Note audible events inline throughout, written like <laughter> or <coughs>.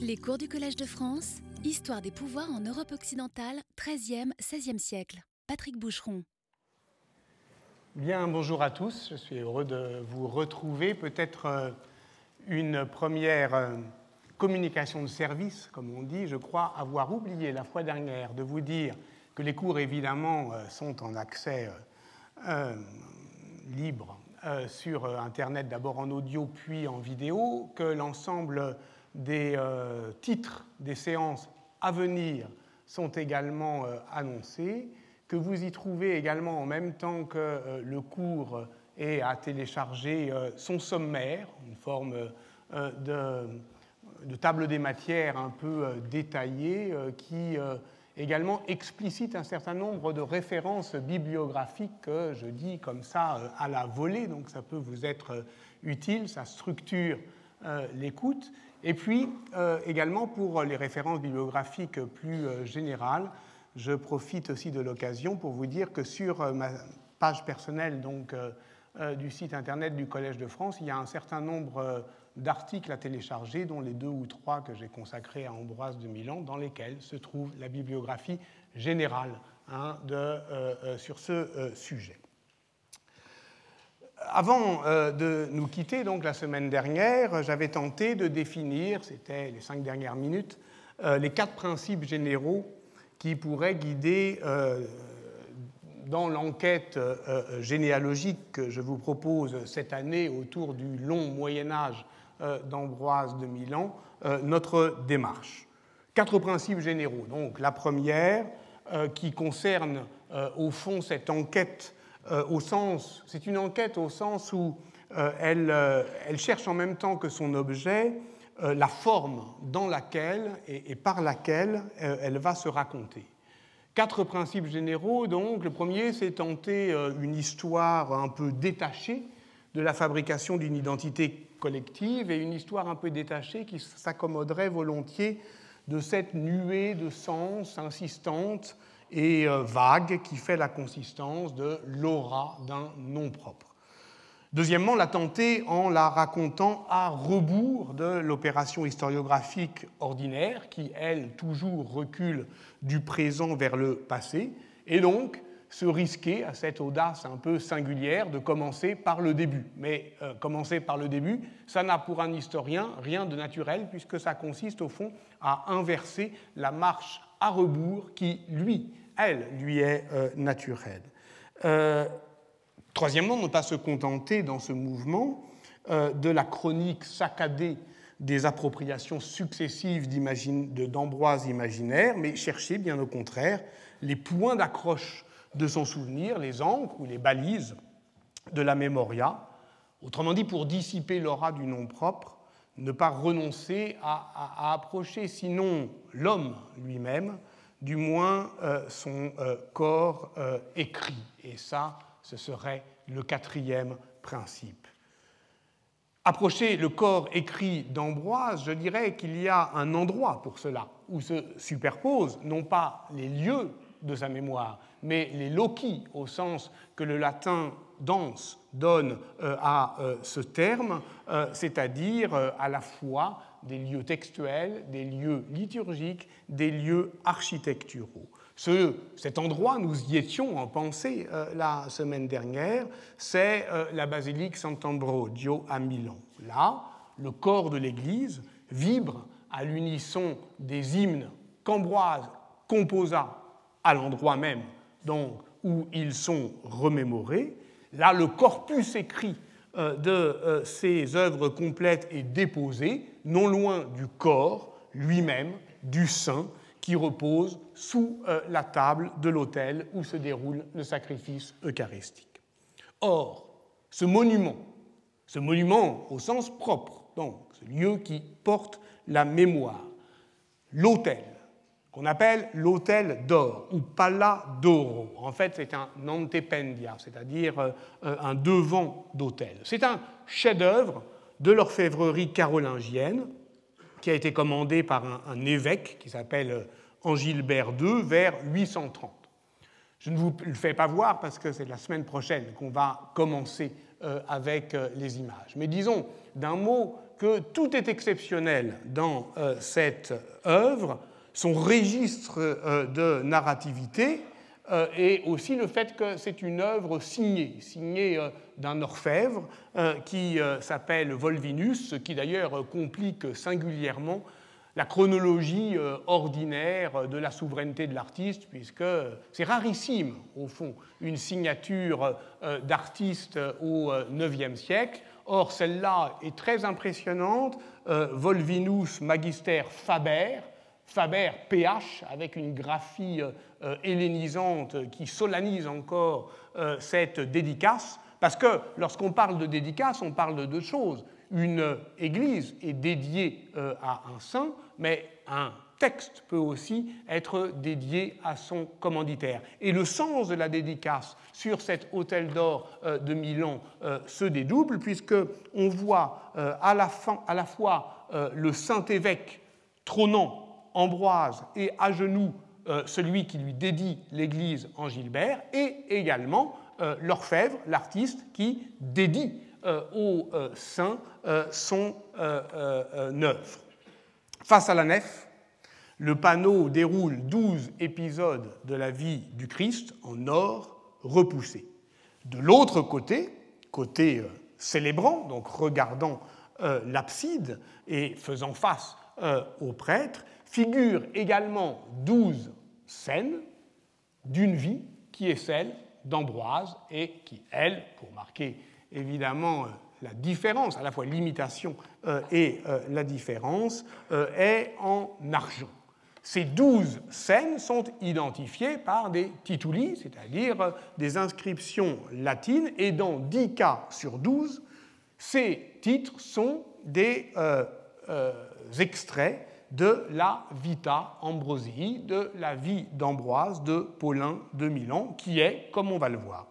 Les cours du Collège de France, Histoire des pouvoirs en Europe occidentale, 13e, 16e siècle. Patrick Boucheron. Bien, bonjour à tous. Je suis heureux de vous retrouver. Peut-être euh, une première euh, communication de service, comme on dit. Je crois avoir oublié la fois dernière de vous dire que les cours, évidemment, euh, sont en accès libre sur Internet, d'abord en audio, puis en vidéo, que l'ensemble des titres des séances à venir sont également annoncés que vous y trouvez également en même temps que euh, le cours et à télécharger euh, son sommaire, une forme euh, de, de, table des matières un peu détaillée qui également explicite un certain nombre de références bibliographiques que je dis comme ça à la volée, donc ça peut vous être utile, ça structure l'écoute. Et puis également pour les références bibliographiques plus générales, je profite aussi de l'occasion pour vous dire que sur euh, ma page personnelle donc, euh, euh, du site internet du Collège de France, il y a un certain nombre d'articles à télécharger, dont les deux ou trois que j'ai consacrés à Ambroise de Milan, dans lesquels se trouve la bibliographie générale hein, sur ce sujet. Avant de nous quitter, donc la semaine dernière, j'avais tenté de définir, c'était les cinq dernières minutes, les quatre principes généraux qui pourrait guider euh, dans l'enquête euh, généalogique que je vous propose cette année autour du long Moyen Âge euh, d'Ambroise de Milan, notre démarche. Quatre principes généraux. Donc la première, qui concerne au fond cette enquête au sens, c'est une enquête au sens où elle, elle, cherche en même temps que son objet euh, la forme dans laquelle et, par laquelle euh, elle va se raconter. Quatre principes généraux, donc. Le premier, c'est tenter euh, une histoire un peu détachée de la fabrication d'une identité collective et une histoire un peu détachée qui s'accommoderait volontiers de cette nuée de sens insistante et vague qui fait la consistance de l'aura d'un nom propre. Deuxièmement, la tenter en la racontant à rebours de l'opération historiographique ordinaire, qui, elle, toujours recule du présent vers le passé, et donc se risquer à cette audace un peu singulière de commencer par le début. Mais euh, commencer par le début, ça n'a pour un historien rien de naturel, puisque ça consiste au fond à inverser la marche à rebours qui, lui, elle, lui est euh, naturelle. Euh, Troisièmement, ne pas se contenter dans ce mouvement euh, de la chronique saccadée des appropriations successives d'Ambroise imaginaire, mais chercher bien au contraire les points d'accroche de son souvenir, les encres ou les balises de la mémoria. Autrement dit, pour dissiper l'aura du nom propre, ne pas renoncer à, approcher sinon l'homme lui-même, du moins euh, son euh, corps écrit. Et ça, ce serait le quatrième principe. Approcher le corps écrit d'Ambroise, je dirais qu'il y a un endroit pour cela, où se superposent non pas les lieux de sa mémoire, mais les loci, au sens que le latin dense donne euh, à euh, ce terme, euh, c'est-à-dire à la fois des lieux textuels, des lieux liturgiques, des lieux architecturaux. Ce, cet endroit, nous y étions en pensée la semaine dernière, c'est la basilique Sant'Ambrogio à Milan. Là, le corps de l'Église vibre à l'unisson des hymnes qu'Ambroise composa à l'endroit même donc, où ils sont remémorés. Là, le corpus écrit euh, de ces œuvres complètes est déposé, non loin du corps lui-même, du saint, qui repose sous euh, la table de l'autel où se déroule le sacrifice eucharistique. Or, ce monument, ce monument au sens propre, donc ce lieu qui porte la mémoire, l'autel, qu'on appelle l'autel d'or ou pala d'oro. En fait, c'est un antependia, c'est-à-dire euh, un devant d'autel. C'est un chef-d'œuvre de l'orfèvrerie carolingienne qui a été commandé par un, évêque qui s'appelle euh, Angilbert II vers 830. Je ne vous le fais pas voir parce que c'est la semaine prochaine qu'on va commencer euh, avec les images. Mais disons d'un mot que tout est exceptionnel dans cette œuvre, son registre de narrativité, et aussi le fait que c'est une œuvre signée, signée d'un orfèvre qui s'appelle Volvinus, ce qui d'ailleurs complique singulièrement la chronologie euh, ordinaire de la souveraineté de l'artiste, puisque c'est rarissime, au fond, une signature euh, d'artiste au IXe siècle. Or, celle-là est très impressionnante. Euh, Volvinus Magister Faber, Faber PH, avec une graphie hellénisante qui solennise encore cette dédicace. Parce que lorsqu'on parle de dédicace, on parle de deux choses. Une église est dédiée à un saint, mais un texte peut aussi être dédié à son commanditaire. Et le sens de la dédicace sur cet hôtel d'or euh, de Milan euh, se dédouble, puisqu'on voit euh, à la, à la fois le saint-évêque trônant Ambroise et à genoux celui qui lui dédie l'église en Gilbert, et également l'orfèvre, l'artiste, qui dédie au saint son œuvre. Face à la nef, le panneau déroule douze épisodes de la vie du Christ en or repoussé. De l'autre côté, côté euh, célébrant, donc regardant euh, l'abside et faisant face euh, au prêtre, figurent également douze scènes d'une vie qui est celle d'Ambroise et qui, elle, pour marquer évidemment la différence, à la fois l'imitation euh, et euh, la différence, euh, est en argent. Ces douze scènes sont identifiées par des tituli, c'est-à-dire des inscriptions latines, et dans dix cas sur douze, ces titres sont des extraits de la Vita Ambrosii, de la vie d'Ambroise de Paulin de Milan, qui est, comme on va le voir,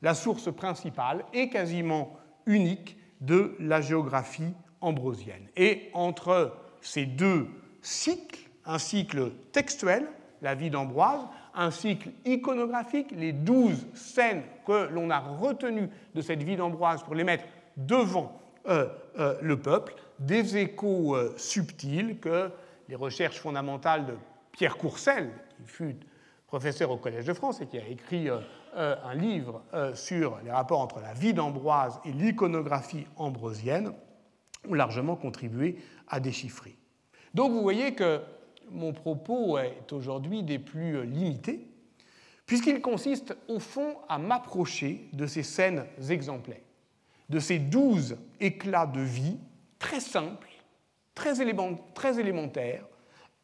la source principale et quasiment unique de la géographie ambrosienne. Et entre ces deux cycles, un cycle textuel, la vie d'Ambroise, un cycle iconographique, les douze scènes que l'on a retenues de cette vie d'Ambroise pour les mettre devant euh, euh, le peuple, des échos euh, subtils que les recherches fondamentales de Pierre Courcel, qui fut professeur au Collège de France et qui a écrit euh, un livre euh, sur les rapports entre la vie d'Ambroise et l'iconographie ambrosienne ont largement contribué à déchiffrer. Donc vous voyez que mon propos est aujourd'hui des plus limités, puisqu'il consiste au fond à m'approcher de ces scènes exemplaires, de ces douze éclats de vie très simples, très, élémentaires.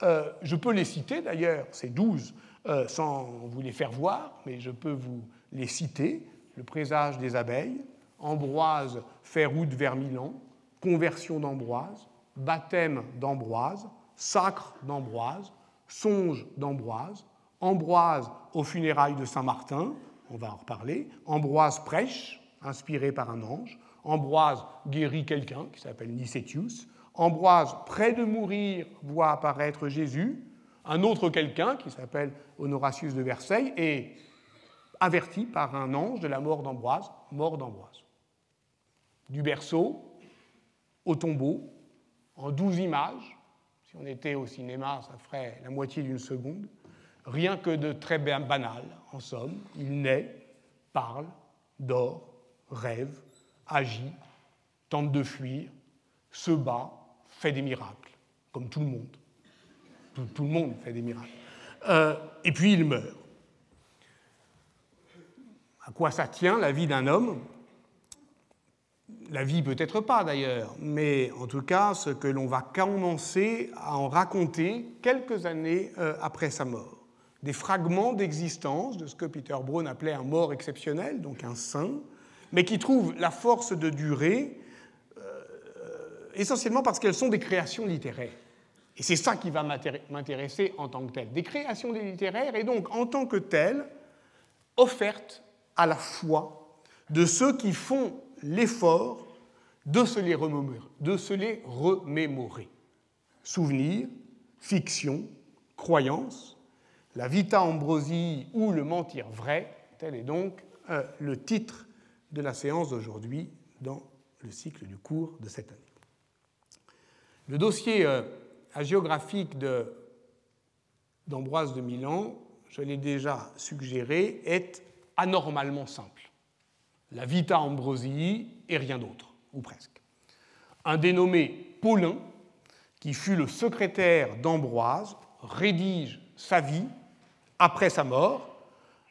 Euh, je peux les citer d'ailleurs, ces douze euh, sans vous les faire voir, mais je peux vous les citer. Le présage des abeilles, Ambroise fait route vers Milan, conversion d'Ambroise, baptême d'Ambroise, sacre d'Ambroise, songe d'Ambroise, Ambroise aux funérailles de Saint-Martin, on va en reparler, Ambroise prêche, inspiré par un ange, Ambroise guérit quelqu'un qui s'appelle Nicetius, Ambroise, près de mourir, voit apparaître Jésus, un autre quelqu'un, qui s'appelle Honoratius de Versailles, est averti par un ange de la mort d'Ambroise, mort d'Ambroise. Du berceau au tombeau, en douze images, si on était au cinéma, ça ferait la moitié d'une seconde, rien que de très banal, en somme. Il naît, parle, dort, rêve, agit, tente de fuir, se bat, fait des miracles, comme tout le monde tout, le monde fait des miracles. Euh, et puis il meurt. À quoi ça tient la vie d'un homme? La vie peut-être pas d'ailleurs, mais en tout cas ce que l'on va commencer à en raconter quelques années euh, après sa mort. Des fragments d'existence de ce que Peter Brown appelait un mort exceptionnel, donc un saint, mais qui trouvent la force de durer euh, essentiellement parce qu'elles sont des créations littéraires. Et c'est ça qui va m'intéresser en tant que tel. Des créations littéraires et donc en tant que telles offertes à la foi de ceux qui font l'effort de se les remémorer. De se les remémorer. Souvenir, fiction, croyance, la vita ambrosie ou le mentir vrai, tel est donc euh, le titre de la séance d'aujourd'hui dans le cycle du cours de cette année. Le dossier géographique d'Ambroise de Milan, je l'ai déjà suggéré, est anormalement simple. La Vita Ambrosii et rien d'autre, ou presque. Un dénommé Paulin, qui fut le secrétaire d'Ambroise, rédige sa vie après sa mort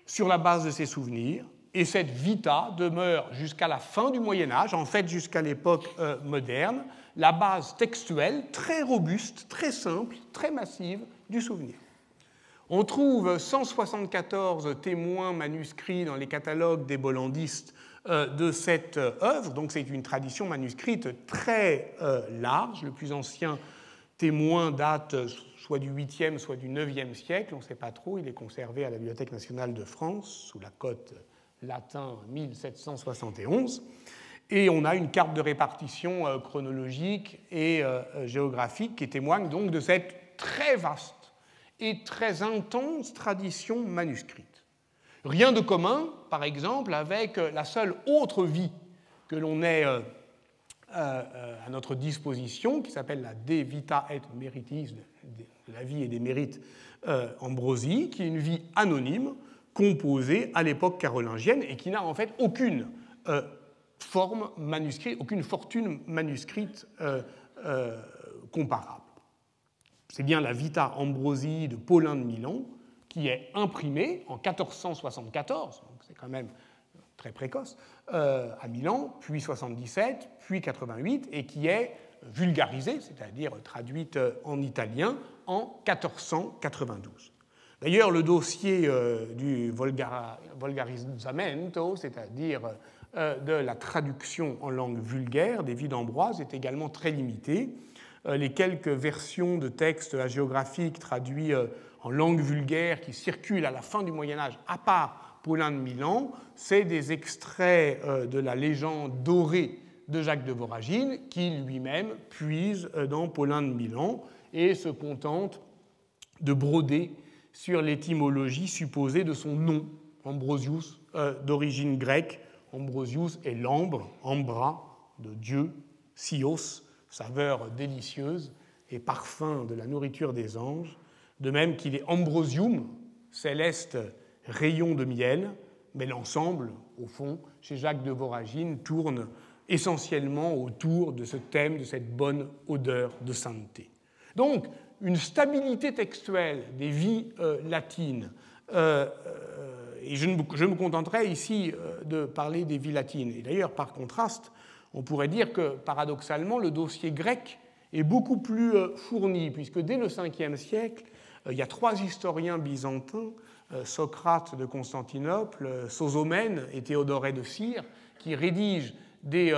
sur la base de ses souvenirs, et cette vita demeure jusqu'à la fin du Moyen Âge, en fait jusqu'à l'époque euh, moderne, la base textuelle très robuste, très simple, très massive du souvenir. On trouve 174 témoins manuscrits dans les catalogues des bollandistes euh, de cette euh, œuvre, donc c'est une tradition manuscrite très large. Le plus ancien témoin date soit du 8e, soit du 9e siècle, on ne sait pas trop, il est conservé à la Bibliothèque nationale de France sous la cote latin 1771. Et on a une carte de répartition euh, chronologique et euh, euh, géographique qui témoigne donc de cette très vaste et très intense tradition manuscrite. Rien de commun, par exemple, avec la seule autre vie que l'on ait à notre disposition, qui s'appelle la De Vita et Meritis, la vie et des mérites Ambrosie, qui est une vie anonyme, composée à l'époque carolingienne et qui n'a en fait aucune euh, forme manuscrite, aucune fortune manuscrite euh, euh, comparable. C'est bien la Vita Ambrosi de Paulin de Milan qui est imprimée en 1474, donc c'est quand même très précoce, à Milan, puis 77, puis 88, et qui est vulgarisée, c'est-à-dire traduite en italien, en 1492. D'ailleurs, le dossier euh, du volgarizamento, c'est-à-dire euh, de la traduction en langue vulgaire des vies d'Ambroise, est également très limité. Euh, les quelques versions de textes hagiographiques traduits en langue vulgaire qui circulent à la fin du Moyen Âge, à part Paulin de Milan, c'est des extraits de la légende dorée de Jacques de Voragine, qui lui-même puise dans Paulin de Milan et se contente de broder sur l'étymologie supposée de son nom, Ambrosius, euh, d'origine grecque. Ambrosius est l'ambre, ambra, de Dieu, sios, saveur délicieuse et parfum de la nourriture des anges, de même qu'il est ambrosium, céleste rayon de miel, mais l'ensemble, au fond, chez Jacques de Voragine, tourne essentiellement autour de ce thème, de cette bonne odeur de sainteté. Donc, une stabilité textuelle des vies euh, latines. Euh, euh, et je, me contenterai ici de parler des vies latines. Et d'ailleurs, par contraste, on pourrait dire que paradoxalement, le dossier grec est beaucoup plus fourni, puisque dès le 5e siècle, il y a trois historiens byzantins, Socrate de Constantinople, Sosomène et Théodoré de Cire, qui rédigent des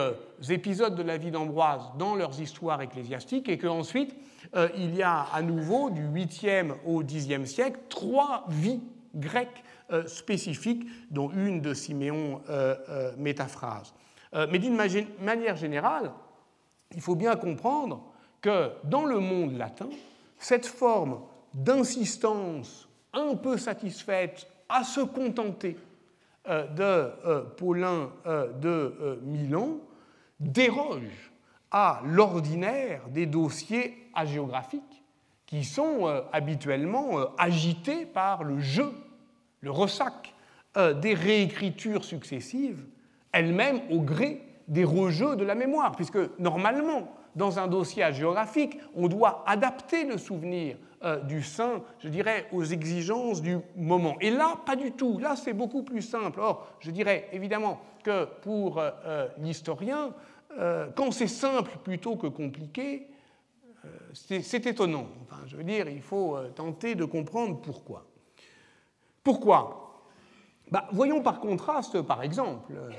épisodes de la vie d'Ambroise dans leurs histoires ecclésiastiques, et qu'ensuite, euh, il y a à nouveau, du 8e au 10e siècle, trois vies grecques euh, spécifiques, dont une de Siméon euh, métaphrase. mais d'une manière générale, il faut bien comprendre que dans le monde latin, cette forme d'insistance un peu satisfaite à se contenter de Paulin de Milan déroge à l'ordinaire des dossiers agéographiques qui sont euh, habituellement euh, agités par le jeu, le ressac euh, des réécritures successives, elles-mêmes au gré des rejeux de la mémoire, puisque normalement, dans un dossier agéographique, on doit adapter le souvenir du saint, je dirais, aux exigences du moment. Et là, pas du tout. Là, c'est beaucoup plus simple. Or, je dirais évidemment que pour l'historien, quand c'est simple plutôt que compliqué, euh, c'est étonnant. Enfin, je veux dire, il faut euh, tenter de comprendre pourquoi. Pourquoi? Bah, Voyons par contraste, par exemple, euh,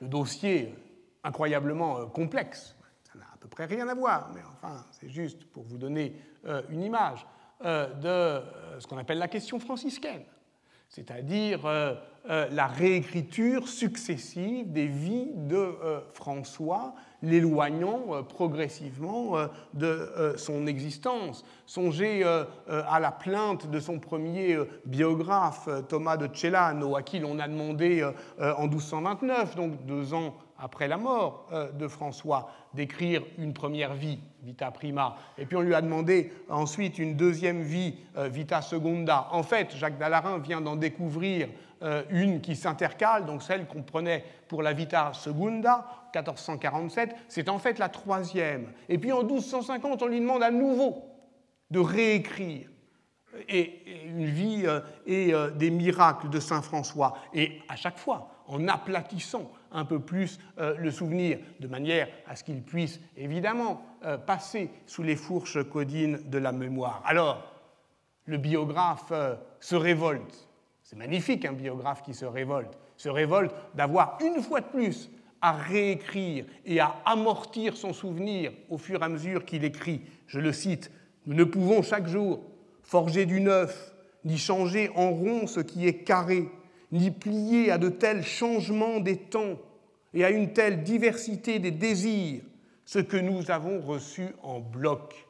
le dossier incroyablement complexe. Ça n'a à peu près rien à voir, mais enfin, c'est juste pour vous donner une image de ce qu'on appelle la question franciscaine c'est-à-dire euh, euh, la réécriture successive des vies de euh, François, l'éloignant progressivement de son existence. Songez à la plainte de son premier biographe, Thomas de Celano, à qui l'on a demandé en 1229, donc deux ans après la mort euh, de François, d'écrire une première vie, Vita Prima, et puis on lui a demandé ensuite une deuxième vie, euh, Vita Secunda. En fait, Jacques Dallarin vient d'en découvrir euh, une qui s'intercale, donc celle qu'on prenait pour la Vita Secunda, 1447, c'est en fait la troisième. Et puis en 1250, on lui demande à nouveau de réécrire et, une vie et des miracles de Saint François. Et à chaque fois, en aplatissant un peu plus euh, le souvenir, de manière à ce qu'il puisse évidemment euh, passer sous les fourches codines de la mémoire. Alors, le biographe euh, se révolte. C'est magnifique un biographe qui se révolte. Se révolte d'avoir une fois de plus à réécrire et à amortir son souvenir au fur et à mesure qu'il écrit. Je le cite, Nous ne pouvons chaque jour forger du neuf, ni changer en rond ce qui est carré ni plier à de tels changements des temps et à une telle diversité des désirs ce que nous avons reçu en bloc.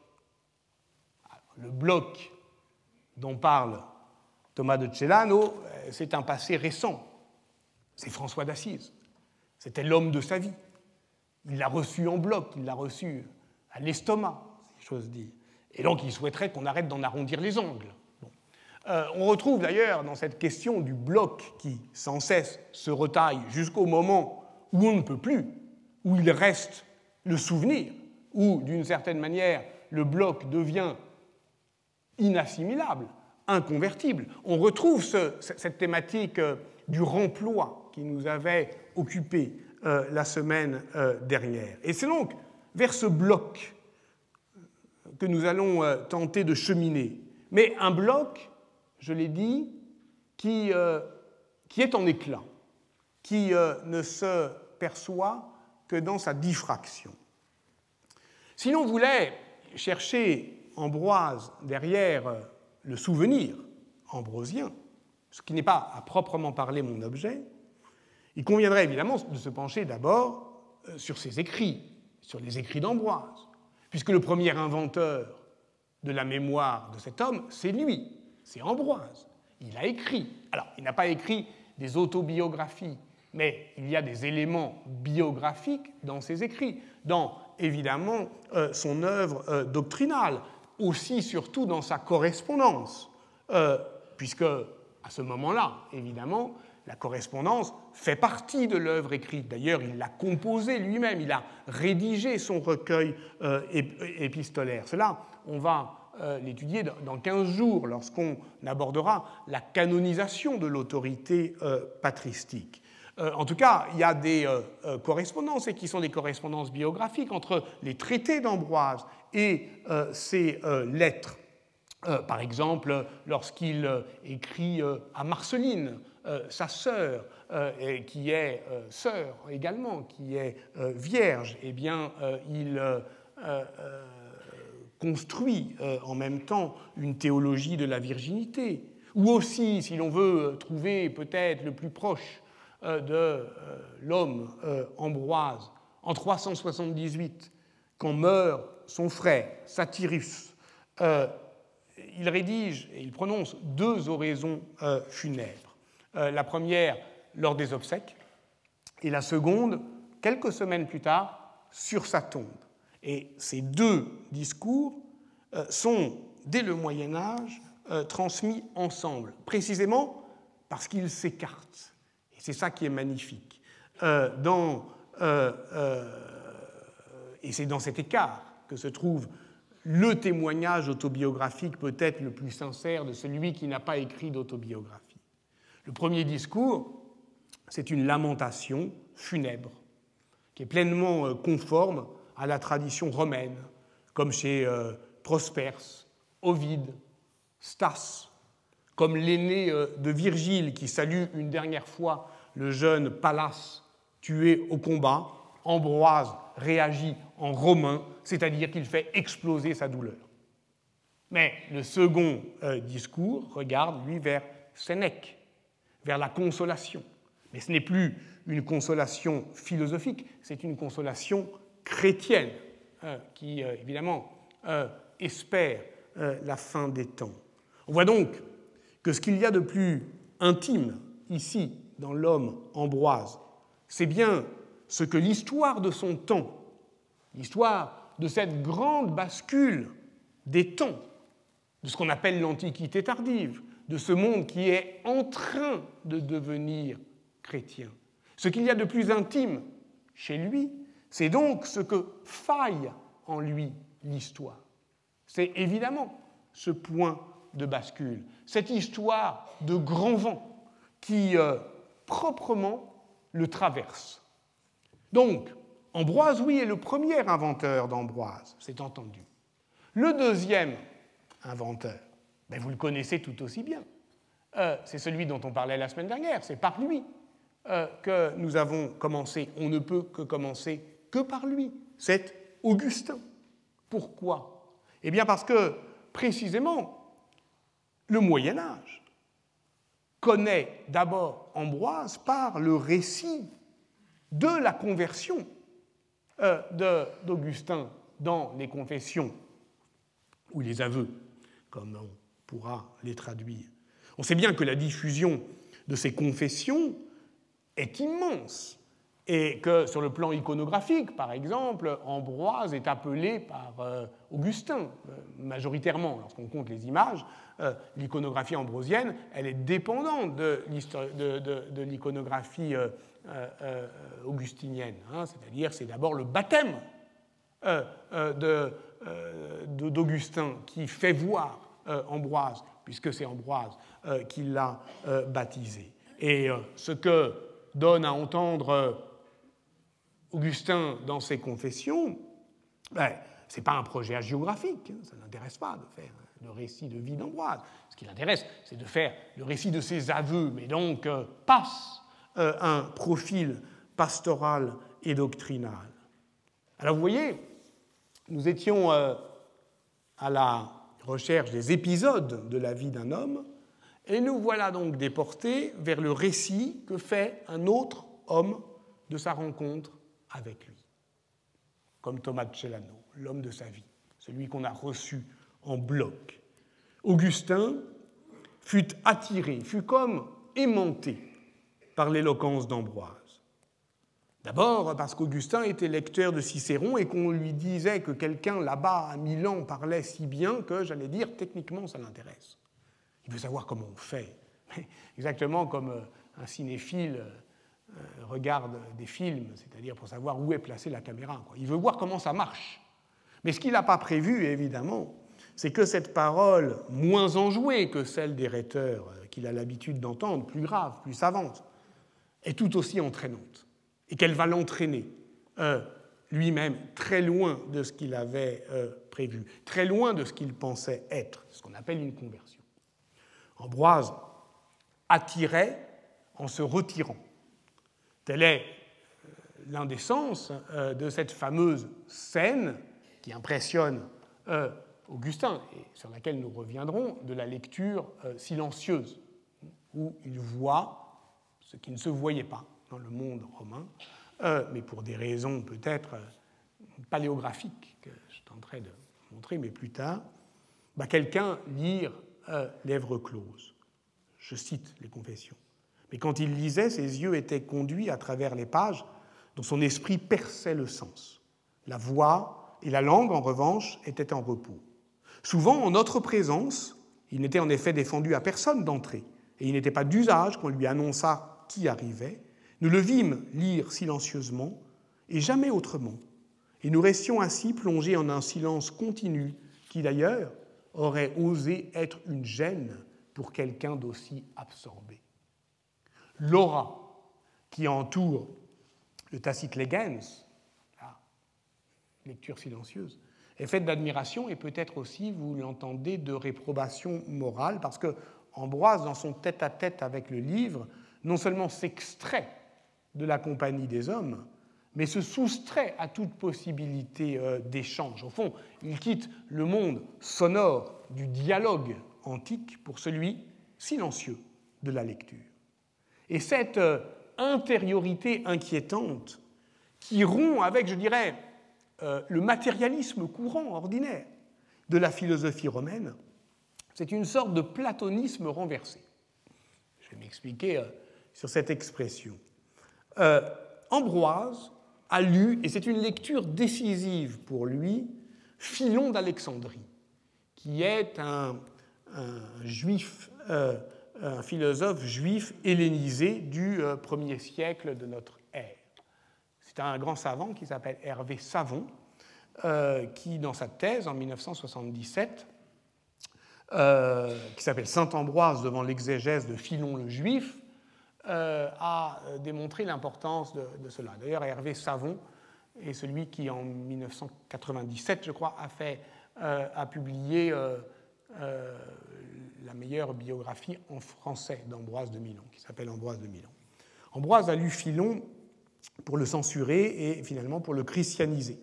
Le bloc dont parle Thomas de Celano, euh, c'est un passé récent. C'est François d'Assise. C'était l'homme de sa vie. Il l'a reçu en bloc, il l'a reçu à l'estomac, si j'ose dire. Et donc il souhaiterait qu'on arrête d'en arrondir les angles. Euh, on retrouve d'ailleurs dans cette question du bloc qui sans cesse se retaille jusqu'au moment où on ne peut plus, où il reste le souvenir, où d'une certaine manière le bloc devient inassimilable, On retrouve cette thématique euh, du remploi qui nous avait occupé euh, la semaine dernière. Et c'est donc vers ce bloc que nous allons tenter de cheminer. Mais un bloc je l'ai dit, qui, euh, qui, est en éclat, qui euh, ne se perçoit que dans sa diffraction. Si l'on voulait chercher Ambroise derrière euh, le souvenir ambrosien, ce qui n'est pas à proprement parler mon objet, il conviendrait évidemment de se pencher d'abord sur ses écrits, sur les écrits d'Ambroise, puisque le premier inventeur de la mémoire de cet homme, c'est lui, c'est Ambroise. Il a écrit. Alors, il n'a pas écrit des autobiographies, mais il y a des éléments biographiques dans ses écrits, dans évidemment euh, son œuvre euh, doctrinale, aussi surtout dans sa correspondance, euh, puisque à ce moment-là, évidemment, la correspondance fait partie de l'œuvre écrite. D'ailleurs, il l'a composée lui-même, il a rédigé son recueil épistolaire. Cela, on va euh, l'étudier dans 15 jours lorsqu'on abordera la canonisation de l'autorité euh, patristique. Euh, en tout cas, il y a des correspondances, et qui sont des correspondances biographiques, entre les traités d'Ambroise et ses lettres. par exemple, lorsqu'il écrit à Marceline, sa sœur, qui est sœur également, qui est vierge, eh bien, il construit euh, en même temps une théologie de la virginité, ou aussi, si l'on veut trouver peut-être le plus proche euh, de euh, l'homme Ambroise, en 378, quand meurt son frère Satyrus, il rédige et il prononce deux oraisons funèbres. la première lors des obsèques, et la seconde quelques semaines plus tard sur sa tombe. Et ces deux discours euh, sont, dès le Moyen Âge, euh, transmis ensemble, précisément parce qu'ils s'écartent. C'est ça qui est magnifique. Euh, et c'est dans cet écart que se trouve le témoignage autobiographique peut-être le plus sincère de celui qui n'a pas écrit d'autobiographie. Le premier discours, c'est une lamentation funèbre, qui est pleinement conforme à la tradition romaine, comme chez euh, Prosperse, Ovide, Stas, comme l'aîné euh, de Virgile qui salue une dernière fois le jeune Pallas tué au combat. Ambroise réagit en romain, c'est-à-dire qu'il fait exploser sa douleur. Mais le second euh, discours regarde, lui, vers Sénèque, vers la consolation. Mais ce n'est plus une consolation philosophique, c'est une consolation chrétienne euh, qui, évidemment, espère la fin des temps. On voit donc que ce qu'il y a de plus intime ici dans l'homme ambroise, c'est bien ce que l'histoire de son temps, l'histoire de cette grande bascule des temps, de ce qu'on appelle l'Antiquité tardive, de ce monde qui est en train de devenir chrétien. Ce qu'il y a de plus intime chez lui, c'est donc ce que faille en lui l'histoire. C'est évidemment ce point de bascule, cette histoire de grand vent qui euh, proprement le traverse. Donc, Ambroise, oui, est le premier inventeur d'Ambroise, c'est entendu. Le deuxième inventeur, ben, vous le connaissez tout aussi bien, euh, c'est celui dont on parlait la semaine dernière, c'est par lui euh, que nous avons commencé, on ne peut que commencer que par lui, c'est Augustin. Pourquoi? Eh bien parce que précisément, le Moyen Âge connaît d'abord Ambroise par le récit de la conversion euh, d'Augustin dans les confessions ou les aveux, comme on pourra les traduire. On sait bien que la diffusion de ces confessions est immense et que sur le plan iconographique, par exemple, Ambroise est appelé par euh, Augustin euh, majoritairement. Lorsqu'on compte les images, euh, l'iconographie ambrosienne, elle est dépendante de, l'iconographie augustinienne. Hein. C'est-à-dire, c'est d'abord le baptême d'Augustin qui fait voir Ambroise, puisque c'est Ambroise qui l'a baptisé. Et ce que donne à entendre Augustin, dans ses confessions, ben, ce n'est pas un projet géographique, hein, ça n'intéresse pas de faire le récit de vie d'Ambroise. Ce qui l'intéresse, c'est de faire le récit de ses aveux, mais donc euh, passe euh, un profil pastoral et doctrinal. Alors vous voyez, nous étions euh, à la recherche des épisodes de la vie d'un homme, et nous voilà donc déportés vers le récit que fait un autre homme de sa rencontre avec lui, comme Thomas Celano, l'homme de sa vie, celui qu'on a reçu en bloc. Augustin fut attiré, fut comme aimanté par l'éloquence d'Ambroise. D'abord parce qu'Augustin était lecteur de Cicéron et qu'on lui disait que quelqu'un là-bas à Milan parlait si bien que, j'allais dire, techniquement, ça l'intéresse. Il veut savoir comment on fait. <laughs> Exactement comme euh, un cinéphile euh, regarde des films, c'est-à-dire pour savoir où est placée la caméra. Il veut voir comment ça marche. Mais ce qu'il n'a pas prévu, évidemment, c'est que cette parole, moins enjouée que celle des rhéteurs euh, qu'il a l'habitude d'entendre, plus grave, plus savante, est tout aussi entraînante, et qu'elle va l'entraîner euh, lui-même très loin de ce qu'il avait prévu, très loin de ce qu'il pensait être, ce qu'on appelle une conversion. Ambroise attirait en se retirant. Tel est euh, l'un des sens euh, de cette fameuse scène qui impressionne euh, Augustin et sur laquelle nous reviendrons de la lecture silencieuse, où il voit ce qui ne se voyait pas dans le monde romain, mais pour des raisons peut-être paléographiques que je tenterai de montrer, mais plus tard, bah, quelqu'un lire lèvres closes. Je cite les confessions. Mais quand il lisait, ses yeux étaient conduits à travers les pages dont son esprit perçait le sens. La voix et la langue, en revanche, étaient en repos. Souvent, en notre présence, il n'était en effet défendu à personne d'entrer, et il n'était pas d'usage qu'on lui annonçât qui arrivait. Nous le vîmes lire silencieusement, et jamais autrement. Et nous restions ainsi plongés en un silence continu, qui d'ailleurs aurait osé être une gêne pour quelqu'un d'aussi absorbé l'aura qui entoure le Tacite Legens, la lecture silencieuse, est faite d'admiration et peut-être aussi, vous l'entendez, de réprobation morale, parce que Ambroise, dans son tête-à-tête avec le livre, non seulement s'extrait de la compagnie des hommes, mais se soustrait à toute possibilité euh, d'échange. Au fond, il quitte le monde sonore du dialogue antique pour celui silencieux de la lecture. Et cette euh, intériorité inquiétante qui rompt avec, je dirais, euh, le matérialisme courant, ordinaire, de la philosophie romaine, c'est une sorte de platonisme renversé. Je vais m'expliquer euh, sur cette expression. Ambroise a lu, et c'est une lecture décisive pour lui, Philon d'Alexandrie, qui est un, juif, un philosophe juif hellénisé du euh, premier siècle de notre ère. C'est un grand savant qui s'appelle Hervé Savon, euh, qui, dans sa thèse en 1977, qui s'appelle Saint Ambroise devant l'exégèse de Philon le Juif, a démontré l'importance de, cela. D'ailleurs, Hervé Savon est celui qui, en 1997, je crois, a, fait, a publié euh, la meilleure biographie en français d'Ambroise de Milon, qui s'appelle Ambroise de Milon. Ambroise a lu Philon pour le censurer et finalement pour le christianiser.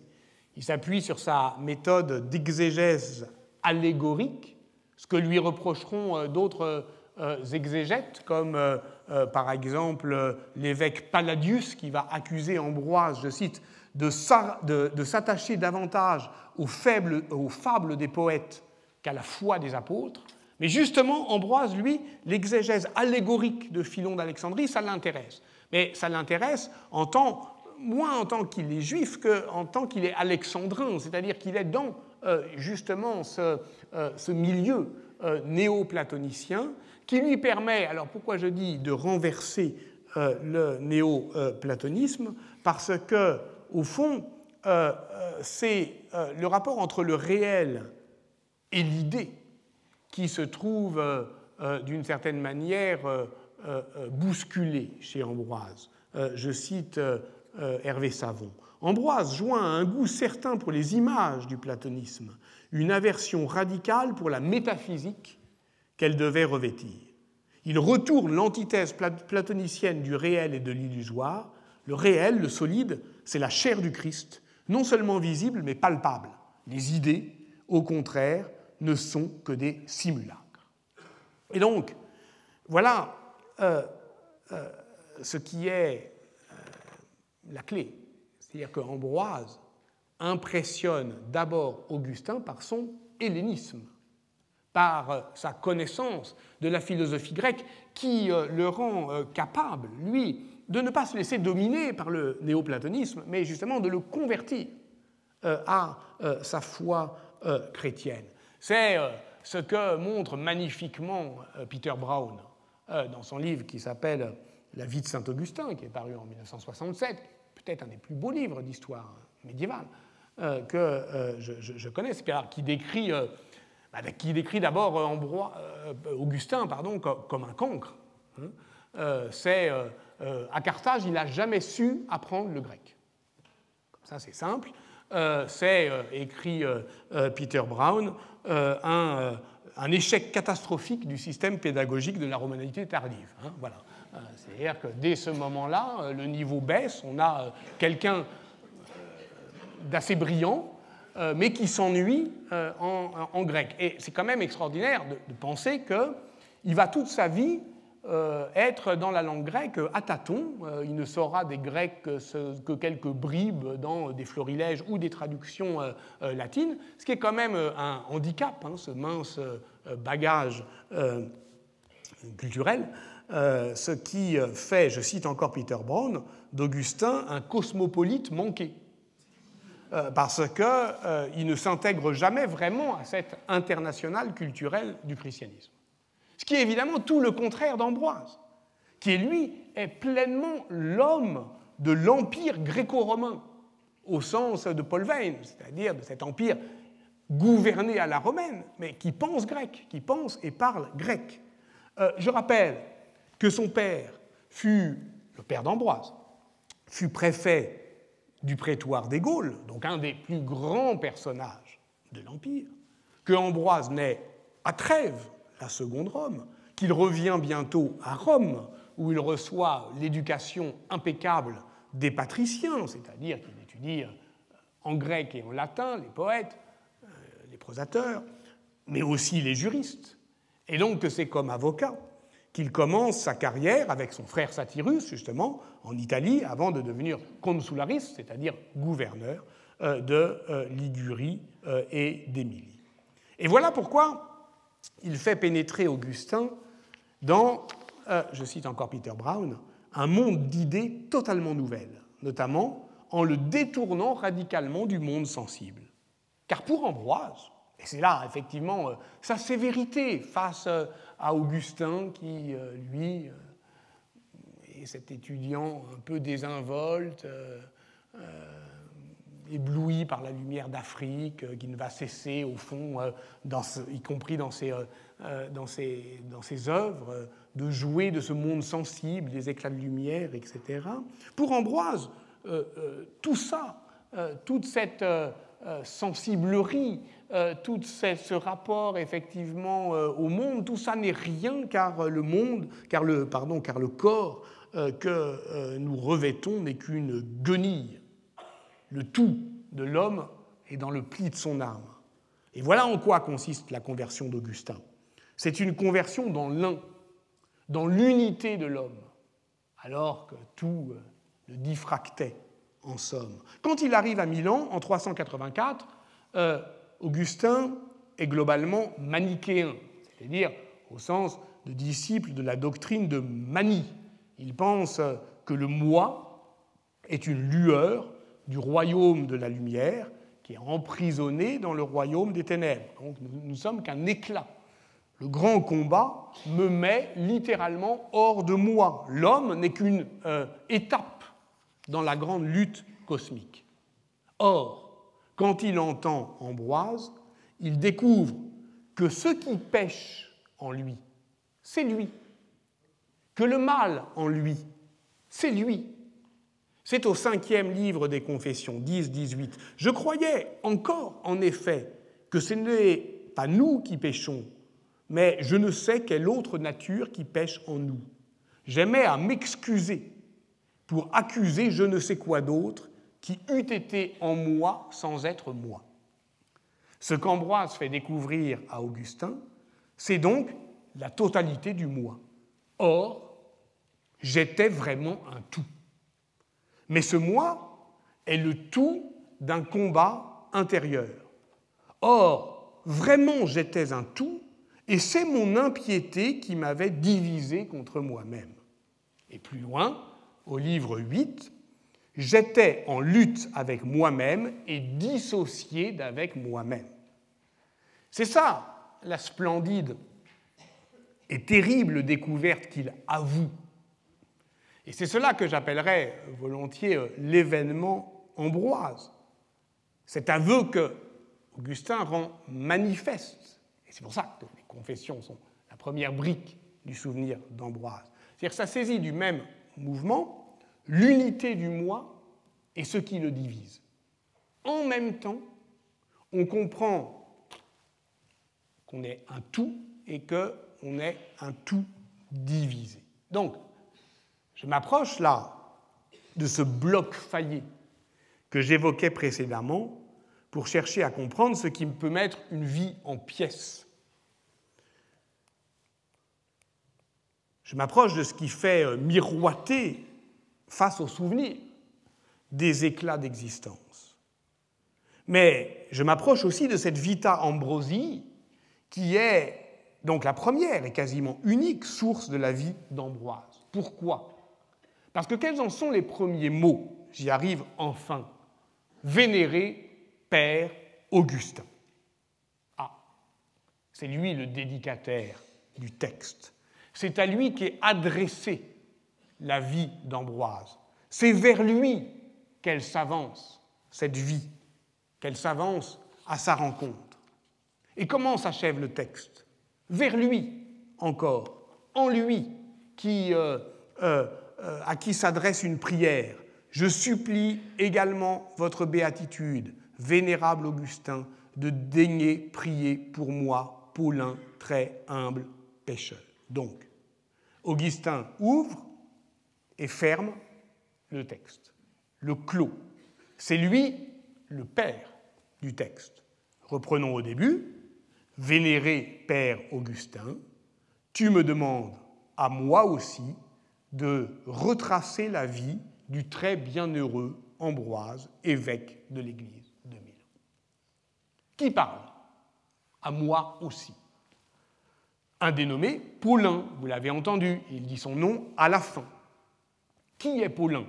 Il s'appuie sur sa méthode d'exégèse allégorique, ce que lui reprocheront euh, d'autres euh, exégètes, comme par exemple l'évêque Palladius, qui va accuser Ambroise, je cite, de s'attacher davantage aux fables des poètes qu'à la foi des apôtres. Mais justement, Ambroise, lui, l'exégèse allégorique de Philon d'Alexandrie, ça l'intéresse. Mais ça l'intéresse en tant, moins en tant qu'il est juif qu'en tant qu'il est alexandrin, c'est-à-dire qu'il est dans euh, justement ce, euh, milieu euh, néo-platonicien qui lui permet, alors pourquoi je dis de renverser le néo-platonisme? Parce que, au fond, c'est le rapport entre le réel et l'idée qui se trouve euh, euh, d'une certaine manière euh, bousculée chez Ambroise. Je cite Hervé Savon. Ambroise joint un goût certain pour les images du platonisme, une aversion radicale pour la métaphysique qu'elle devait revêtir. Il retourne l'antithèse platonicienne du réel et de l'illusoire. Le réel, le solide, c'est la chair du Christ, non seulement visible, mais palpable. Les idées, au contraire, ne sont que des simulacres. Et donc, voilà euh, euh, ce qui est euh, la clé. C'est-à-dire qu'Ambroise impressionne d'abord Augustin par son hellénisme, par sa connaissance de la philosophie grecque qui le rend capable, lui, de ne pas se laisser dominer par le néoplatonisme, mais justement de le convertir à sa foi chrétienne. C'est euh, ce que montre magnifiquement euh, Peter Brown euh, dans son livre qui s'appelle La vie de Saint-Augustin, qui est paru en 1967, peut-être un des plus beaux livres d'histoire médiévale que je, connais, qui décrit, bah, qui décrit d'abord Augustin pardon, comme un cancre. Hein. c'est à Carthage, il n'a jamais su apprendre le grec. Ça, c'est simple. C'est, écrit Peter Brown, euh, euh, un, échec catastrophique du système pédagogique de la romanité tardive. Hein, voilà. Euh, c'est-à-dire que dès ce moment-là, le niveau baisse, on a quelqu'un d'assez brillant, mais qui s'ennuie en, grec. Et c'est quand même extraordinaire de, de penser qu'il va toute sa vie euh, être dans la langue grecque à tâtons. Euh, il ne saura des grecs que, quelques bribes dans des florilèges ou des traductions euh, latines, ce qui est quand même un handicap, hein, ce mince bagage culturel, ce qui fait, je cite encore Peter Brown, d'Augustin un cosmopolite manqué. parce qu'il ne s'intègre jamais vraiment à cette internationale culturelle du christianisme. Ce qui est évidemment tout le contraire d'Ambroise, qui lui est pleinement l'homme de l'empire gréco-romain, au sens de Paul Veyne, c'est-à-dire de cet empire gouverné à la romaine, mais qui pense grec, qui pense et parle grec. Euh, je rappelle que son père fut, le père d'Ambroise, fut préfet du prétoire des Gaules, donc un des plus grands personnages de l'Empire, que Ambroise naît à Trèves, la seconde Rome, qu'il revient bientôt à Rome, où il reçoit l'éducation impeccable des patriciens, c'est-à-dire qu'il étudie euh, en grec et en latin les poètes, euh, les prosateurs, mais aussi les juristes. Et donc que c'est comme avocat qu'il commence sa carrière avec son frère Satyrus, justement, en Italie, avant de devenir consularis, c'est-à-dire gouverneur euh, de Ligurie et d'Émilie. Et voilà pourquoi il fait pénétrer Augustin dans, euh, je cite encore Peter Brown, un monde d'idées totalement nouvelles, notamment en le détournant radicalement du monde sensible. Car pour Ambroise, et c'est là effectivement euh, sa sévérité face euh, à Augustin qui, lui, est cet étudiant un peu désinvolte, ébloui par la lumière d'Afrique, qui ne va cesser, au fond, y compris dans ses, dans, ses, dans ses œuvres, de jouer de ce monde sensible, des éclats de lumière, etc. Pour Ambroise, tout ça, toute cette sensiblerie, euh, tout ce, rapport effectivement euh, au monde, tout ça n'est rien car le monde, car le, pardon, car le corps euh, que nous revêtons n'est qu'une guenille. Le tout de l'homme est dans le pli de son âme. Et voilà en quoi consiste la conversion d'Augustin. C'est une conversion dans l'un, dans l'unité de l'homme, alors que tout le diffractait en somme. Quand il arrive à Milan en 384, Augustin est globalement manichéen, c'est-à-dire au sens de disciple de la doctrine de Manie. Il pense que le moi est une lueur du royaume de la lumière qui est emprisonné dans le royaume des ténèbres. Donc nous sommes qu'un éclat. Le grand combat me met littéralement hors de moi. L'homme n'est qu'une euh, étape dans la grande lutte cosmique. Or, quand il entend Ambroise, il découvre que ce qui pêche en lui, c'est lui. Que le mal en lui, c'est lui. C'est au cinquième livre des Confessions, 10-18. Je croyais encore, en effet, que ce n'est pas nous qui péchons, mais je ne sais quelle autre nature qui pêche en nous. J'aimais à m'excuser pour accuser je ne sais quoi d'autre qui eût été en moi sans être moi. Ce qu'Ambroise fait découvrir à Augustin, c'est donc la totalité du moi. Or, j'étais vraiment un tout. Mais ce moi est le tout d'un combat intérieur. Or, vraiment j'étais un tout, et c'est mon impiété qui m'avait divisé contre moi-même. Et plus loin, au livre 8, j'étais en lutte avec moi-même et dissocié d'avec moi-même. C'est ça la splendide et terrible découverte qu'il avoue. Et c'est cela que j'appellerais volontiers euh, l'événement ambroise. Cet aveu que Augustin rend manifeste. Et c'est pour ça que les confessions sont la première brique du souvenir d'Ambroise. C'est-à-dire que ça saisit du même mouvement l'unité du moi et ce qui le divise. En même temps, on comprend qu'on est un tout et qu'on est un tout divisé. Donc, je m'approche là de ce bloc faillé que j'évoquais précédemment pour chercher à comprendre ce qui peut mettre une vie en pièces. Je m'approche de ce qui fait euh, miroiter face au souvenir des éclats d'existence. Mais je m'approche aussi de cette vita ambrosie qui est donc la première et quasiment unique source de la vie d'Ambroise. Pourquoi? Parce que quels en sont les premiers mots J'y arrive enfin. Vénéré Père Augustin. Ah, c'est lui le dédicataire du texte. C'est à lui qu'est adressé la vie d'Ambroise. C'est vers lui qu'elle s'avance, cette vie, qu'elle s'avance à sa rencontre. Et comment s'achève le texte? Vers lui encore, en lui, qui, euh, euh, à qui s'adresse une prière. Je supplie également votre béatitude, vénérable Augustin, de daigner prier pour moi, Paulin, très humble pécheur. Donc, Augustin ouvre et ferme le texte, le clos. C'est lui le père du texte. Reprenons au début. Vénéré Père Augustin, tu me demandes à moi aussi de retracer la vie du très bienheureux Ambroise, évêque de l'Église de Milan. Qui parle? À moi aussi. Un dénommé Paulin, vous l'avez entendu, il dit son nom à la fin. Qui est Paulin?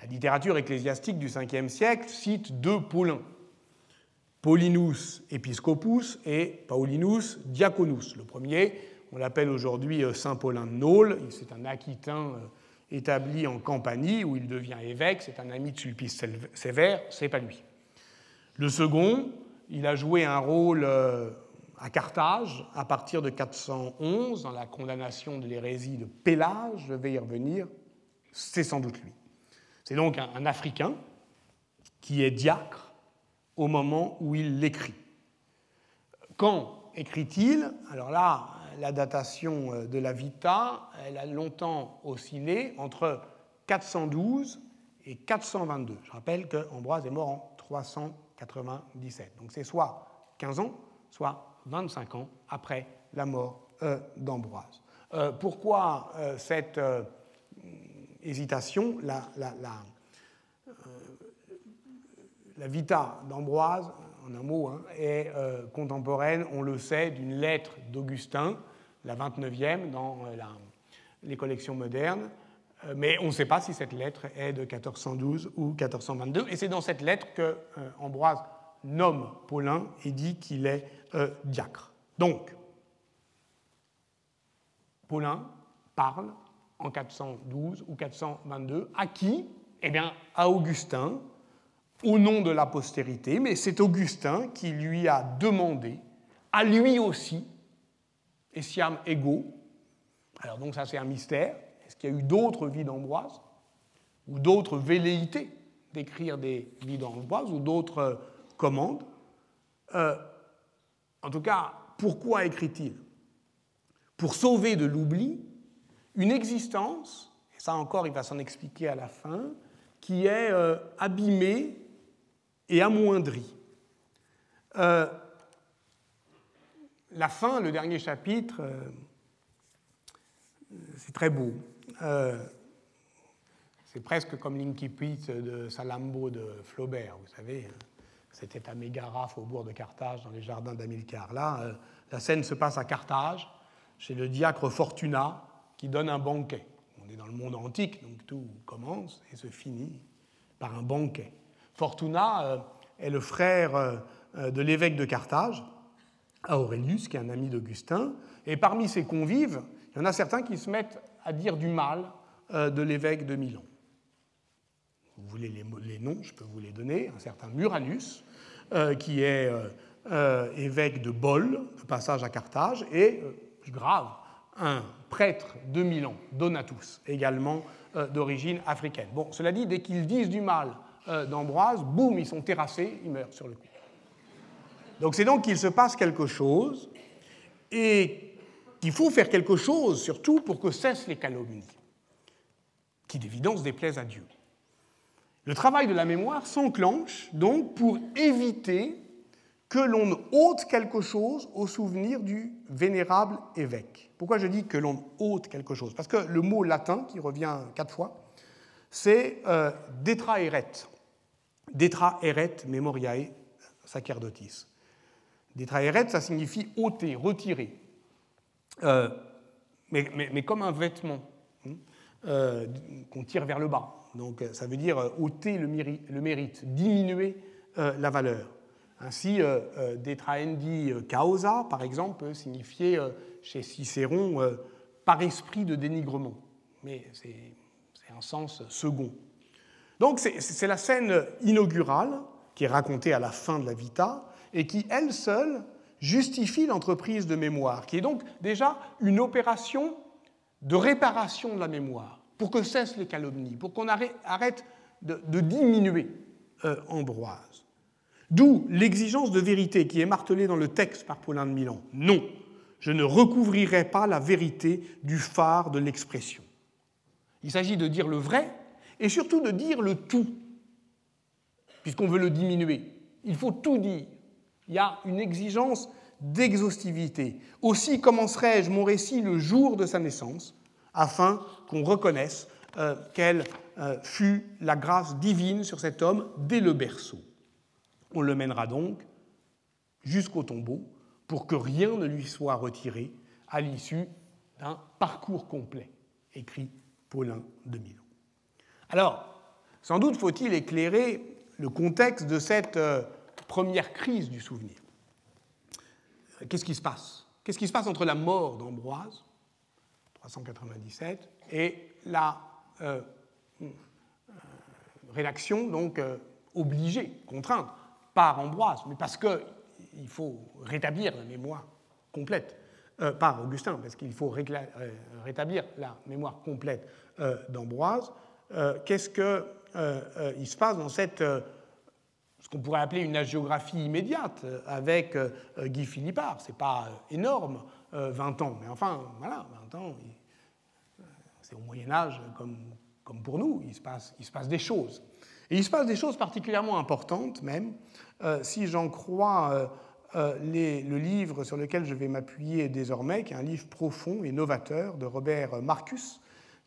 La littérature ecclésiastique du 5e siècle cite deux Paulins, Paulinus Episcopus et Paulinus Diaconus. Le premier, on l'appelle aujourd'hui euh, Saint Paulin de c'est un Aquitain euh, établi en Campanie où il devient évêque, c'est un ami de Sulpice Sévère, c'est pas lui. Le second, il a joué un rôle euh, à Carthage à partir de 411 dans la condamnation de l'hérésie de Pélage, je vais y revenir, c'est sans doute lui. C'est donc un, Africain qui est diacre au moment où il l'écrit. Quand écrit-il? Alors là, la datation euh, de la Vita, elle a longtemps oscillé entre 412 et 422. Je rappelle qu'Ambroise est mort en 397. Donc c'est soit 15 ans, soit 25 ans après la mort euh, d'Ambroise. Euh, pourquoi cette hésitation, la, vita d'Ambroise, en un mot, hein, est euh, contemporaine, on le sait, d'une lettre d'Augustin, la 29e dans euh, les collections modernes, mais on ne sait pas si cette lettre est de 1412 ou 1422, et c'est dans cette lettre que Ambroise nomme Paulin et dit qu'il est diacre. Donc, Paulin parle en 412 ou 422. À qui? Eh bien, à Augustin, au nom de la postérité, mais c'est Augustin qui lui a demandé, à lui aussi, Essiam ego. Alors donc ça c'est un mystère. Est-ce qu'il y a eu d'autres vies d'Ambroise ou d'autres velléités d'écrire des vies d'Ambroise ou d'autres euh, commandes? Euh, En tout cas, pourquoi écrit-il? Pour sauver de l'oubli une existence, et ça encore il va s'en expliquer à la fin, qui est euh, abîmée et amoindrie. Euh, la fin, le dernier chapitre, euh, c'est très beau. c'est presque comme l'incipit de Salambo de Flaubert, vous savez. C'était à Mégara, faubourg de Carthage, dans les jardins d'Amilcar. Là, la scène se passe à Carthage, chez le diacre Fortuna, qui donne un banquet. On est dans le monde antique, donc tout commence et se finit par un banquet. Fortuna euh, est le frère euh, euh, de l'évêque de Carthage, Aurelius, qui est un ami d'Augustin, et parmi ses convives, il y en a certains qui se mettent à dire du mal de l'évêque de Milan. Vous voulez les, noms, je peux vous les donner. Un certain Muranus, qui est évêque de Bol, de passage à Carthage, et, plus grave, un prêtre de Milan, Donatus, également d'origine africaine. Bon, cela dit, dès qu'ils disent du mal euh, d'Ambroise, boum, ils sont terrassés, ils meurent sur le coup. Donc c'est donc qu'il se passe quelque chose et qu'il faut faire quelque chose surtout pour que cessent les calomnies, qui d'évidence déplaisent à Dieu. Le travail de la mémoire s'enclenche donc pour éviter que l'on ôte quelque chose au souvenir du vénérable évêque. Pourquoi je dis que l'on ôte quelque chose? Parce que le mot latin, qui revient quatre fois, c'est euh, detraeret. Detraeret memoriae sacerdotis. Detraeret, ça signifie ôter, retirer. Euh, mais, comme un vêtement hein, euh, qu'on tire vers le bas. Donc ça veut dire ôter le mérite diminuer la valeur. Ainsi, euh, euh, detraendi causa, par exemple, peut signifier euh, chez Cicéron par esprit de dénigrement. Mais c'est un sens second. Donc c'est la scène inaugurale qui est racontée à la fin de la Vita et qui, elle seule, justifie l'entreprise de mémoire, qui est donc déjà une opération de réparation de la mémoire, pour que cessent les calomnies, pour qu'on arrête de, diminuer Ambroise. D'où l'exigence de vérité qui est martelée dans le texte par Paulin de Milan. Non, je ne recouvrirai pas la vérité du phare de l'expression. Il s'agit de dire le vrai et surtout de dire le tout, puisqu'on veut le diminuer. Il faut tout dire. Il y a une exigence d'exhaustivité. Aussi commencerai-je mon récit le jour de sa naissance, afin qu'on reconnaisse euh, quelle euh, fut la grâce divine sur cet homme dès le berceau. On le mènera donc jusqu'au tombeau pour que rien ne lui soit retiré à l'issue d'un parcours complet, écrit Paulin de Milan. Alors, Sans doute faut-il éclairer le contexte de cette première crise du souvenir. Qu'est-ce qui se passe? Qu'est-ce qui se passe entre la mort d'Ambroise, 397, et la rédaction donc obligée, contrainte par Ambroise, mais parce qu'il faut rétablir la mémoire complète, euh, par Augustin, parce qu'il faut euh, rétablir la mémoire complète euh, d'Ambroise. Qu'est-ce qu'il se passe dans cette, ce qu'on pourrait appeler une agiographie immédiate avec Guy Philippard Ce n'est pas énorme, 20 ans, mais enfin, voilà, 20 ans, c'est au Moyen Âge comme, comme pour nous, il se, passe, il se passe des choses. Et il se passe des choses particulièrement importantes même, euh, si j'en crois euh, euh, le livre sur lequel je vais m'appuyer désormais, qui est un livre profond et novateur de Robert Marcus,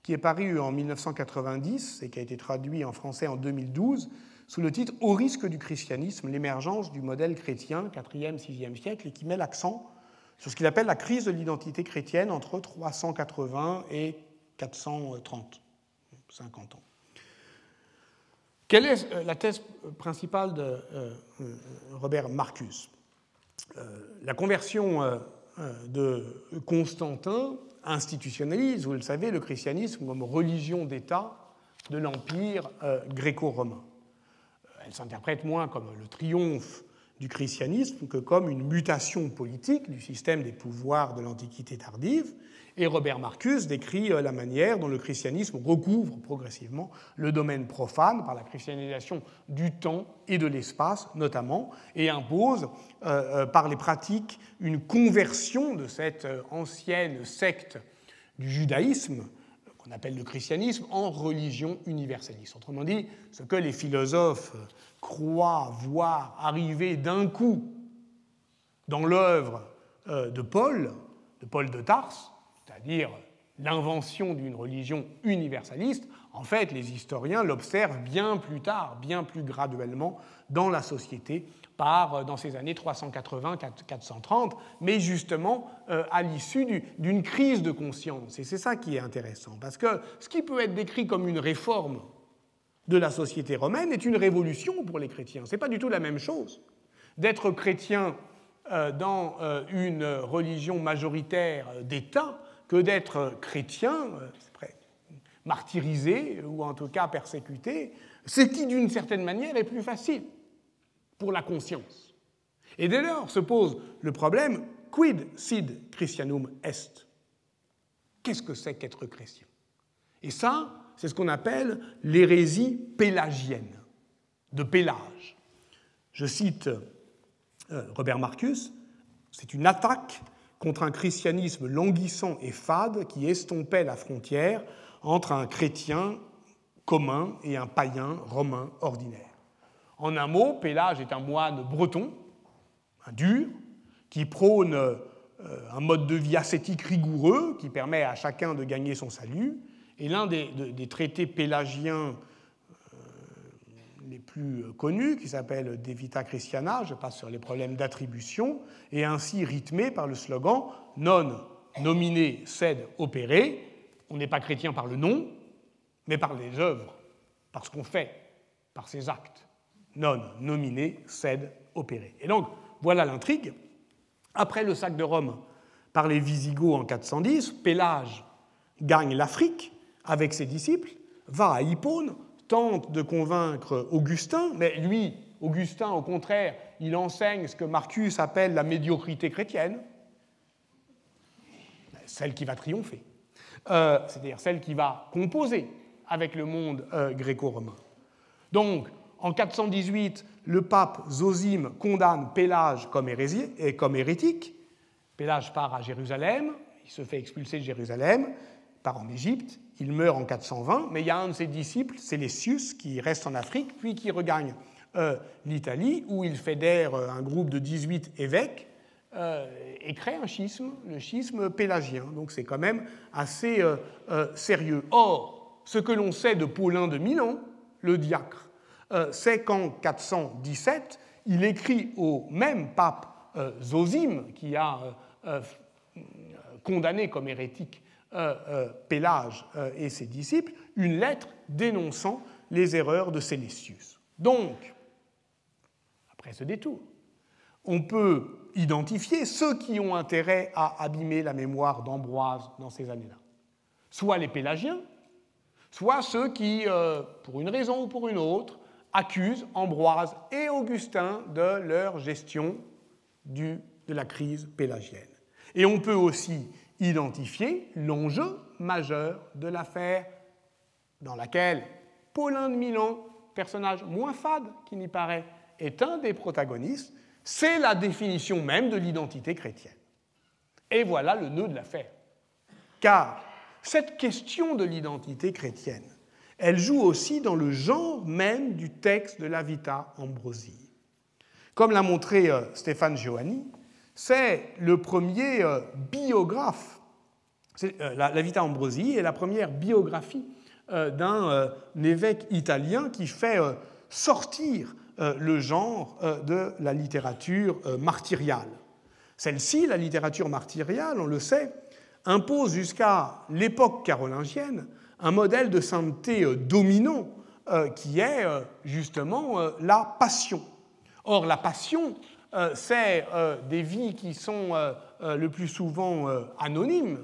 qui est paru en 1990 et qui a été traduit en français en 2012 sous le titre Au risque du christianisme, l'émergence du modèle chrétien, 4e, 6e siècle, et qui met l'accent sur ce qu'il appelle la crise de l'identité chrétienne entre 380 et 430, 50 ans. Quelle est euh, la thèse principale de euh, euh, Robert Marcus? La conversion de Constantin institutionnalise, vous le savez, le christianisme comme religion d'État de l'Empire gréco-romain. Elle s'interprète moins comme le triomphe du christianisme que comme une mutation politique du système des pouvoirs de l'Antiquité tardive, et Robert Marcus décrit euh, la manière dont le christianisme recouvre progressivement le domaine profane par la christianisation du temps et de l'espace notamment, et impose euh, euh, par les pratiques une conversion de cette ancienne secte du judaïsme qu'on appelle le christianisme en religion universaliste. Autrement dit, ce que les philosophes croient voir arriver d'un coup dans l'œuvre de Paul, de Paul de Tarse, c'est-à-dire l'invention d'une religion universaliste, en fait, les historiens l'observent bien plus tard, bien plus graduellement dans la société, par, euh, dans ces années 380-430, mais justement euh, à l'issue d'une crise de conscience. Et c'est ça qui est intéressant, parce que ce qui peut être décrit comme une réforme de la société romaine est une révolution pour les chrétiens. Ce n'est pas du tout la même chose d'être chrétien euh, dans une religion majoritaire d'État que d'être chrétien, martyrisé ou en tout cas persécuté, ce qui d'une certaine manière est plus facile pour la conscience. Et dès lors se pose le problème quid sid Christianum est? Qu'est-ce que c'est qu'être chrétien? Et ça, c'est ce qu'on appelle l'hérésie pélagienne, de Pélage. Je cite euh, Robert Marcus, c'est une attaque contre un christianisme languissant et fade qui estompait la frontière entre un chrétien commun et un païen romain ordinaire. En un mot, Pélage est un moine breton, un dur, qui prône euh, un mode de vie ascétique rigoureux qui permet à chacun de gagner son salut. Et l'un des, des, traités pélagiens les plus connus, qui s'appelle De Vita Christiana, je passe sur les problèmes d'attribution, et ainsi rythmé par le slogan Non nominé sed opéré. On n'est pas chrétien par le nom, mais par les œuvres, par ce qu'on fait, par ses actes. Non nominé sed opéré. Et donc, voilà l'intrigue. Après le sac de Rome par les Visigoths en 410, Pélage gagne l'Afrique avec ses disciples, va à Hippone, tente de convaincre Augustin, mais lui, Augustin, au contraire, il enseigne ce que Marcus appelle la médiocrité chrétienne, celle qui va triompher, euh, c'est-à-dire celle qui va composer avec le monde euh, gréco-romain. Donc, en 418, le pape Zosime condamne Pélage comme, comme hérétique. Pélage part à Jérusalem, il se fait expulser de Jérusalem, part en Égypte, il meurt en 420, mais il y a un de ses disciples, Célestius, qui reste en Afrique, puis qui regagne euh, l'Italie, où il fédère euh, un groupe de 18 évêques euh, et crée un schisme, le schisme pélagien. Donc c'est quand même assez sérieux. Or, ce que l'on sait de Paulin de Milan, le diacre, c'est qu'en 417, il écrit au même pape Zosime, qui a condamné comme hérétique Pélage euh, et ses disciples une lettre dénonçant les erreurs de Célestius. Donc, après ce détour, on peut identifier ceux qui ont intérêt à abîmer la mémoire d'Ambroise dans ces années-là. Soit les Pélagiens, soit ceux qui, euh, pour une raison ou pour une autre, accusent Ambroise et Augustin de leur gestion du, de la crise pélagienne. Et on peut aussi identifier l'enjeu majeur de l'affaire dans laquelle Paulin de Milan, personnage moins fade qui n'y paraît, est un des protagonistes, c'est la définition même de l'identité chrétienne. Et voilà le nœud de l'affaire. Car cette question de l'identité chrétienne, elle joue aussi dans le genre même du texte de la Vita Ambrosi. Comme l'a montré euh, Stéphane Giovanni, c'est le premier euh, biographe, euh, la Vita Ambrosi est la première biographie d'un évêque italien qui fait sortir le genre de la littérature martyriale. Celle-ci, la littérature martyriale, on le sait, impose jusqu'à l'époque carolingienne un modèle de sainteté euh, dominant euh, qui est euh, justement la passion. Or, la passion, c'est des vies qui sont le plus souvent anonymes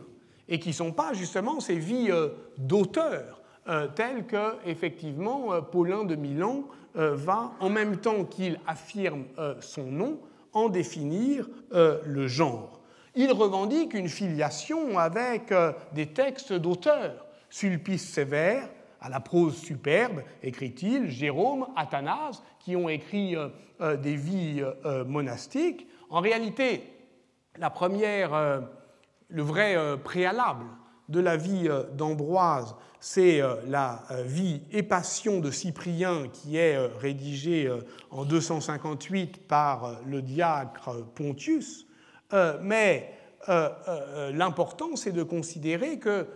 et qui ne sont pas justement ces vies d'auteurs telles que, effectivement, Paulin de Milan va, en même temps qu'il affirme son nom, en définir le genre. Il revendique une filiation avec des textes d'auteurs Sulpice sévère, à la prose superbe, écrit-il, Jérôme, Athanase, qui ont écrit euh, euh, des vies euh, monastiques. En réalité, la première, le vrai préalable de la vie d'Ambroise, c'est la vie et passion de Cyprien qui est rédigée en 258 par le diacre Pontius. Mais l'important, c'est de considérer que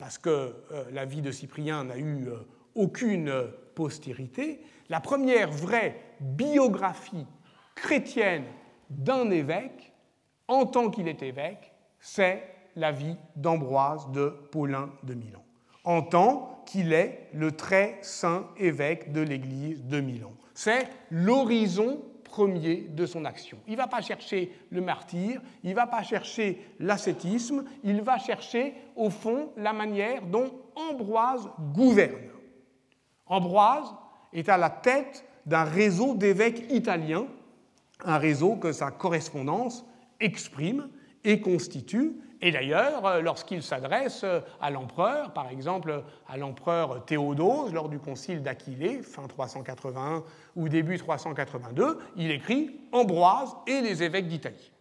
parce que euh, la vie de Cyprien n'a eu euh, aucune postérité, la première vraie biographie chrétienne d'un évêque, en tant qu'il est évêque, c'est la vie d'Ambroise de Paulin de Milan, en tant qu'il est le très saint évêque de l'Église de Milan. C'est l'horizon premier de son action. Il ne va pas chercher le martyr, il ne va pas chercher l'ascétisme, il va chercher au fond la manière dont Ambroise gouverne. Ambroise est à la tête d'un réseau d'évêques italiens, un réseau que sa correspondance exprime et constitue, et d'ailleurs, euh, lorsqu'il s'adresse euh, à l'empereur, par exemple à l'empereur Théodose lors du concile d'Aquilée, fin 381 ou début 382, il écrit Ambroise et les évêques d'Italie.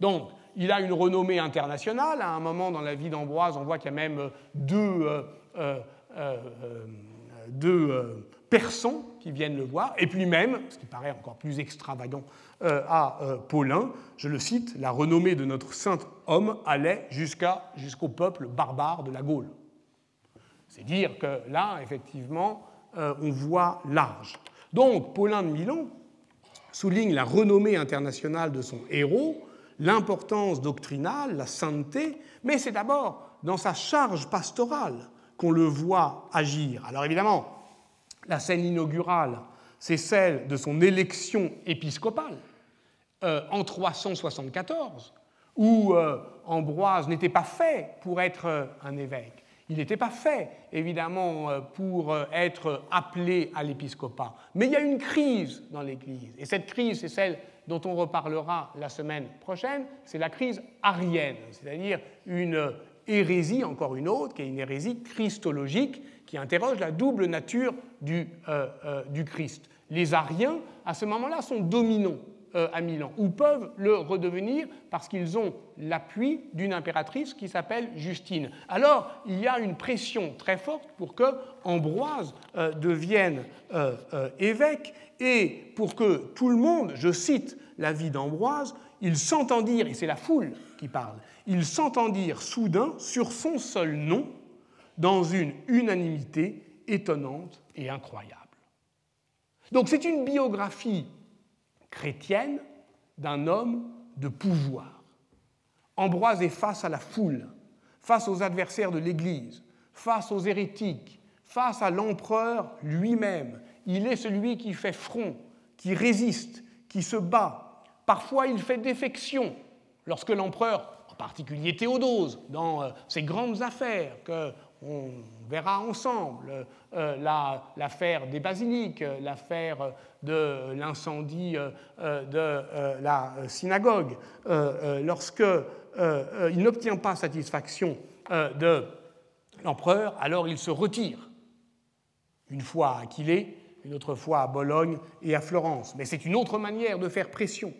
Donc, il a une renommée internationale. À un moment dans la vie d'Ambroise, on voit qu'il y a même deux, euh, deux persans qui viennent le voir, et puis même, ce qui paraît encore plus extravagant euh, à euh, Paulin, je le cite, la renommée de notre saint homme allait jusqu'au peuple barbare de la Gaule. C'est dire que là, effectivement, euh, on voit large. Donc, Paulin de Milan souligne la renommée internationale de son héros, l'importance doctrinale, la sainteté, mais c'est d'abord dans sa charge pastorale qu'on le voit agir. Alors évidemment, la scène inaugurale, c'est celle de son élection épiscopale euh, en 374, où euh, Ambroise n'était pas fait pour être euh, un évêque. Il n'était pas fait, évidemment, pour être appelé à l'épiscopat. Mais il y a une crise dans l'Église. Et cette crise, c'est celle dont on reparlera la semaine prochaine, c'est la crise arienne, c'est-à-dire une hérésie, encore une autre, qui est une hérésie christologique, qui interroge la double nature du, euh, euh, du Christ. Les Ariens, à ce moment-là, sont dominants euh, à Milan, ou peuvent le redevenir parce qu'ils ont l'appui d'une impératrice qui s'appelle Justine. Alors, il y a une pression très forte pour que Ambroise devienne évêque et pour que tout le monde, je cite la vie d'Ambroise, il s'entendirent, et c'est la foule qui parle, il s'entendirent soudain sur son seul nom dans une unanimité étonnante et incroyable. Donc c'est une biographie chrétienne d'un homme de pouvoir. Ambroise est face à la foule, face aux adversaires de l'Église, face aux hérétiques, face à l'empereur lui-même. Il est celui qui fait front, qui résiste, qui se bat. Parfois, il fait défection lorsque l'empereur, en particulier Théodose, dans euh, ses grandes affaires on verra ensemble euh, l'affaire des basiliques, l'affaire de l'incendie de la synagogue, lorsque il n'obtient pas satisfaction de l'empereur, alors il se retire une fois à Aquilée, une autre fois à Bologne et à Florence. Mais c'est une autre manière de faire pression.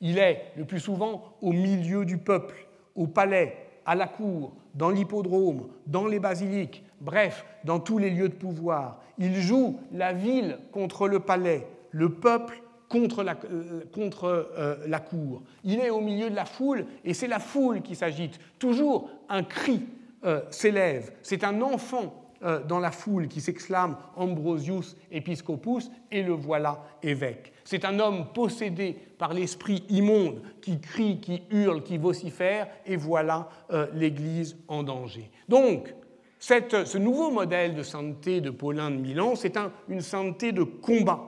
Il est le plus souvent au milieu du peuple, au palais, à la cour, dans l'hippodrome, dans les basiliques, bref, dans tous les lieux de pouvoir. Il joue la ville contre le palais, le peuple contre la, euh, contre, euh, la cour. Il est au milieu de la foule et c'est la foule qui s'agite. Toujours un cri euh, s'élève. C'est un enfant dans la foule qui s'exclame Ambrosius Episcopus et le voilà évêque. C'est un homme possédé par l'esprit immonde qui crie, qui hurle, qui vocifère et voilà euh, l'Église en danger. Donc, ce nouveau modèle de sainteté de Paulin de Milan, c'est une sainteté de combat.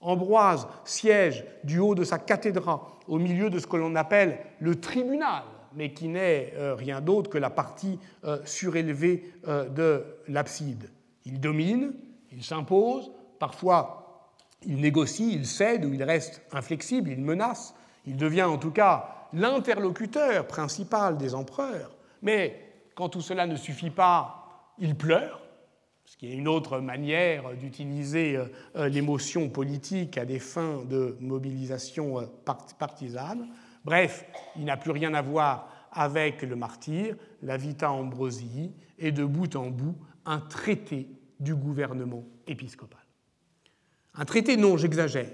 Ambroise siège du haut de sa cathédrale au milieu de ce que l'on appelle le tribunal mais qui n'est euh, rien d'autre que la partie euh, surélevée euh, de l'abside. Il domine, il s'impose, parfois il négocie, il cède ou il reste inflexible, il menace, il devient en tout cas l'interlocuteur principal des empereurs, mais quand tout cela ne suffit pas, il pleure, ce qui est une autre manière d'utiliser l'émotion politique à des fins de mobilisation partisane. Bref, il n'a plus rien à voir avec le martyr, la Vita Ambrosii, et de bout en bout un traité du gouvernement épiscopal. Un traité, non, j'exagère,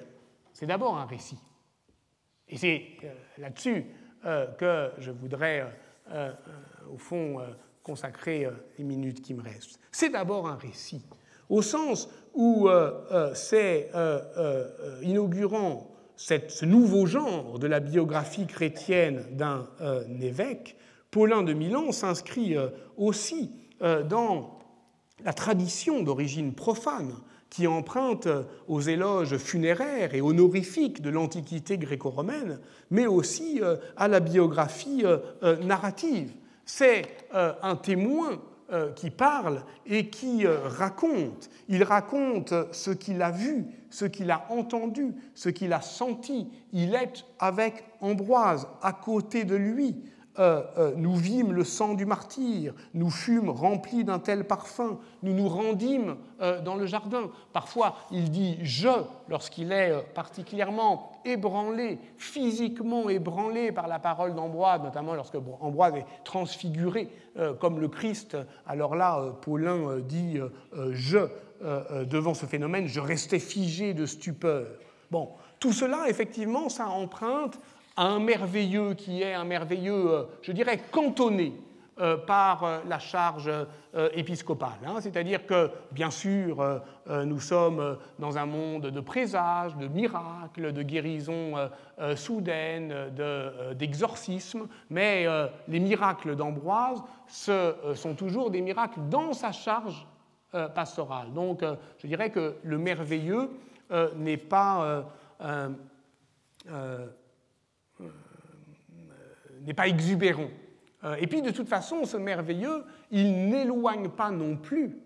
c'est d'abord un récit. Et c'est euh, là-dessus euh, que je voudrais, euh, au fond, consacrer les minutes qui me restent. C'est d'abord un récit, au sens où c'est inaugurant ce nouveau genre de la biographie chrétienne d'un euh, évêque, Paulin de Milan s'inscrit euh, aussi euh, dans la tradition d'origine profane qui emprunte aux éloges funéraires et honorifiques de l'Antiquité gréco-romaine, mais aussi à la biographie narrative. C'est un témoin qui parle et qui raconte. Il raconte ce qu'il a vu, ce qu'il a entendu, ce qu'il a senti. Il est avec Ambroise, à côté de lui. Euh, euh, nous vîmes le sang du martyr, nous fûmes remplis d'un tel parfum, nous nous rendîmes euh, dans le jardin. Parfois, il dit je lorsqu'il est particulièrement ébranlé, physiquement ébranlé par la parole d'Ambroise, notamment lorsque Ambroise est transfiguré comme le Christ. Alors là, Paulin dit je devant ce phénomène, je restais figé de stupeur. Bon, tout cela, effectivement, ça emprunte à un merveilleux qui est un merveilleux, euh, je dirais, cantonné par la charge épiscopale. Hein. C'est-à-dire que, bien sûr, nous sommes dans un monde de présages, de miracles, de guérisons soudaines, d'exorcismes, mais les miracles d'Ambroise sont toujours des miracles dans sa charge euh, pastorale. Donc, euh, je dirais que le merveilleux euh, n'est pas, n'est pas exubérant. et puis, de toute façon, ce merveilleux, il n'éloigne pas non plus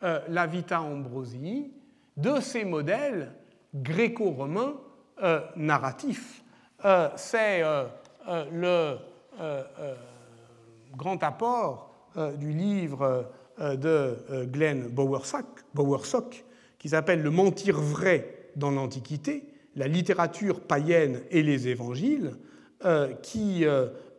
la Vita Ambrosi de ces modèles gréco-romains narratifs. C'est le grand apport du livre euh, de euh, Glenn Bowersock, qui s'appelle Le mentir vrai dans l'Antiquité, la littérature païenne et les évangiles, euh, qui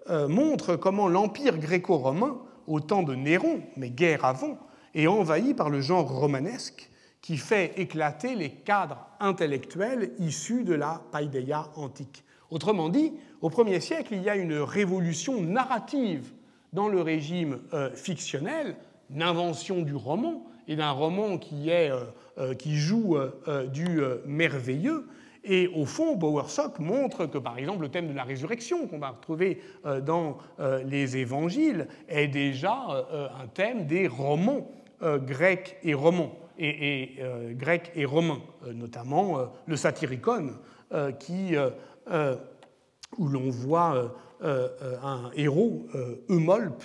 montre comment l'empire gréco-romain, au temps de Néron, mais guère avant, est envahi par le genre romanesque qui fait éclater les cadres intellectuels issus de la païdéia antique. Autrement dit, au 1er siècle, il y a une révolution narrative dans le régime fictionnel une invention du roman et d'un roman qui, est, euh, euh, qui joue euh, du merveilleux. Et au fond, Bowersock montre que, par exemple, le thème de la résurrection qu'on va retrouver dans les évangiles est déjà un thème des romans grecs et romans, et, romains, notamment le Satyricon, où l'on voit un héros, Eumolpe,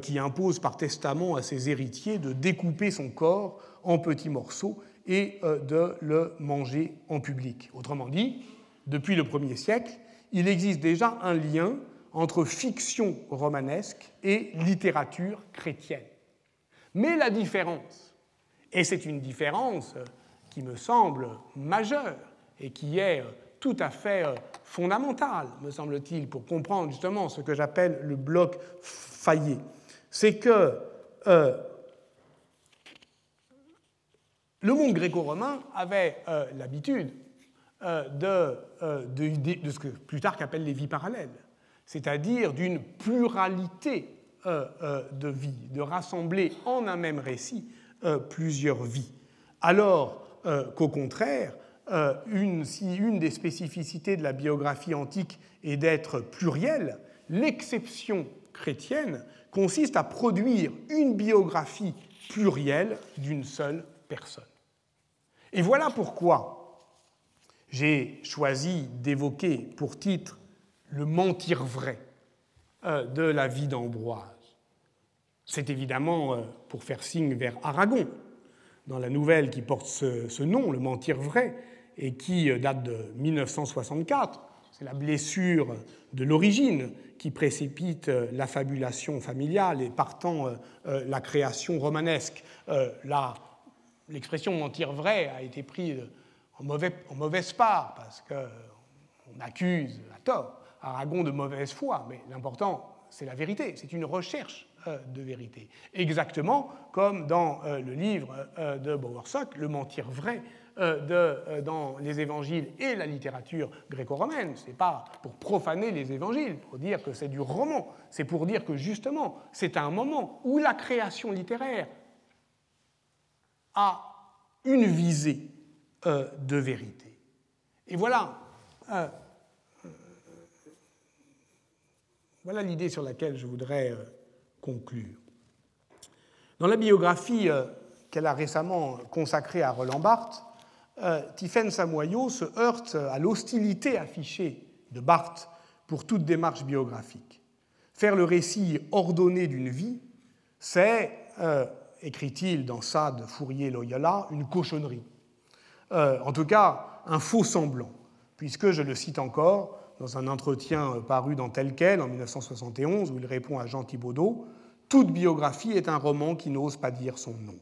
qui impose par testament à ses héritiers de découper son corps en petits morceaux et de le manger en public. Autrement dit, depuis le 1er siècle, il existe déjà un lien entre fiction romanesque et littérature chrétienne. Mais la différence, et c'est une différence qui me semble majeure et qui est tout à fait fondamentale, me semble-t-il, pour comprendre justement ce que j'appelle le bloc faillé, c'est que euh, le monde gréco-romain avait euh, l'habitude euh, de, de, ce que Plutarque appelle les vies parallèles c'est-à-dire d'une pluralité euh, euh, de vies, de rassembler en un même récit euh, plusieurs vies. Alors qu'au contraire, si une des spécificités de la biographie antique est d'être plurielle, l'exception chrétienne consiste à produire une biographie plurielle d'une seule personne. Et voilà pourquoi j'ai choisi d'évoquer pour titre le mentir vrai euh, de la vie d'Ambroise. C'est évidemment euh, pour faire signe vers Aragon, dans la nouvelle qui porte ce, nom, le mentir vrai, et qui euh, date de 1964. C'est la blessure de l'origine qui précipite l'affabulation familiale et partant la création romanesque. L'expression mentir vrai a été prise en, mauvaise part parce qu'on accuse à tort Aragon de mauvaise foi, mais l'important, c'est la vérité, c'est une recherche euh, de vérité. Exactement comme dans euh, le livre euh, de Bowersock, Le mentir vrai dans les évangiles et la littérature gréco-romaine. Ce n'est pas pour profaner les évangiles, pour dire que c'est du roman, c'est pour dire que justement, c'est un moment où la création littéraire a une visée de vérité. Et voilà Voilà l'idée sur laquelle je voudrais euh, conclure. Dans la biographie euh, qu'elle a récemment consacrée à Roland Barthes, euh, Tiphaine Samoyau se heurte à l'hostilité affichée de Barthes pour toute démarche biographique. Faire le récit ordonné d'une vie, c'est, écrit-il dans Sade Fourier-Loyola, une cochonnerie. en tout cas, un faux semblant, puisque, je le cite encore, dans un entretien paru dans Tel quel en 1971 où il répond à Jean Thibaudot Toute biographie est un roman qui n'ose pas dire son nom.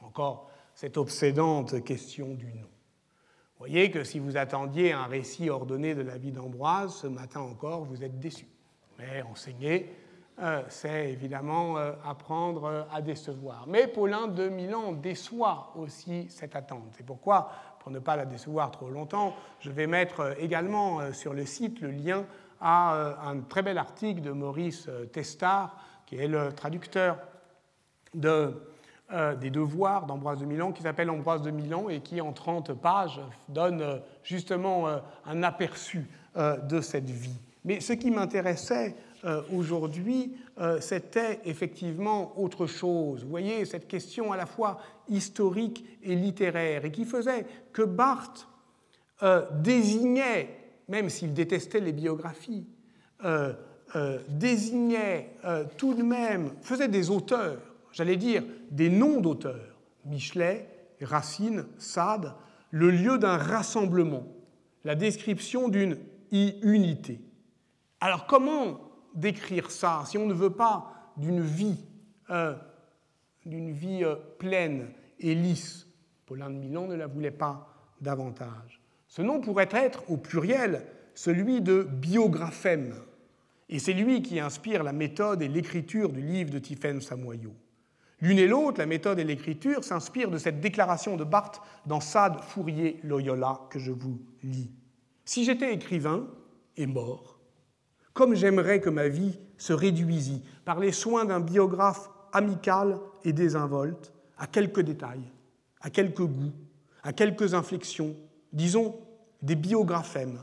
Encore cette obsédante question du nom. Vous voyez que si vous attendiez un récit ordonné de la vie d'Ambroise, ce matin encore, vous êtes déçu. Mais enseigner, euh, c'est évidemment euh, apprendre euh, à décevoir. Mais Paulin de Milan déçoit aussi cette attente. C'est pourquoi pour ne pas la décevoir trop longtemps, je vais mettre euh, également euh, sur le site le lien à euh, un très bel article de Maurice Testard, qui est le traducteur de, des devoirs d'Ambroise de Milan, qui s'appelle Ambroise de Milan et qui, en 30 pages, donne justement un aperçu de cette vie. Mais ce qui m'intéressait euh, aujourd'hui, euh, c'était effectivement autre chose. Vous voyez, cette question à la fois historique et littéraire, et qui faisait que Barthes euh, désignait, même s'il détestait les biographies, désignait tout de même, faisait des auteurs, j'allais dire des noms d'auteurs, Michelet, Racine, Sade, le lieu d'un rassemblement, la description d'une unité. Alors comment décrire ça si on ne veut pas d'une vie, euh, d'une vie euh, pleine et lisse Paulin de Milan ne la voulait pas davantage. Ce nom pourrait être, au pluriel, celui de biographème, et c'est lui qui inspire la méthode et l'écriture du livre de Tiphaine Samoyau. L'une et l'autre, la méthode et l'écriture, s'inspirent de cette déclaration de Barthes dans Sade Fourier Loyola que je vous lis. Si j'étais écrivain et mort, comme j'aimerais que ma vie se réduisît, par les soins d'un biographe amical et désinvolte, à quelques détails, à quelques goûts, à quelques inflexions, disons des biographèmes,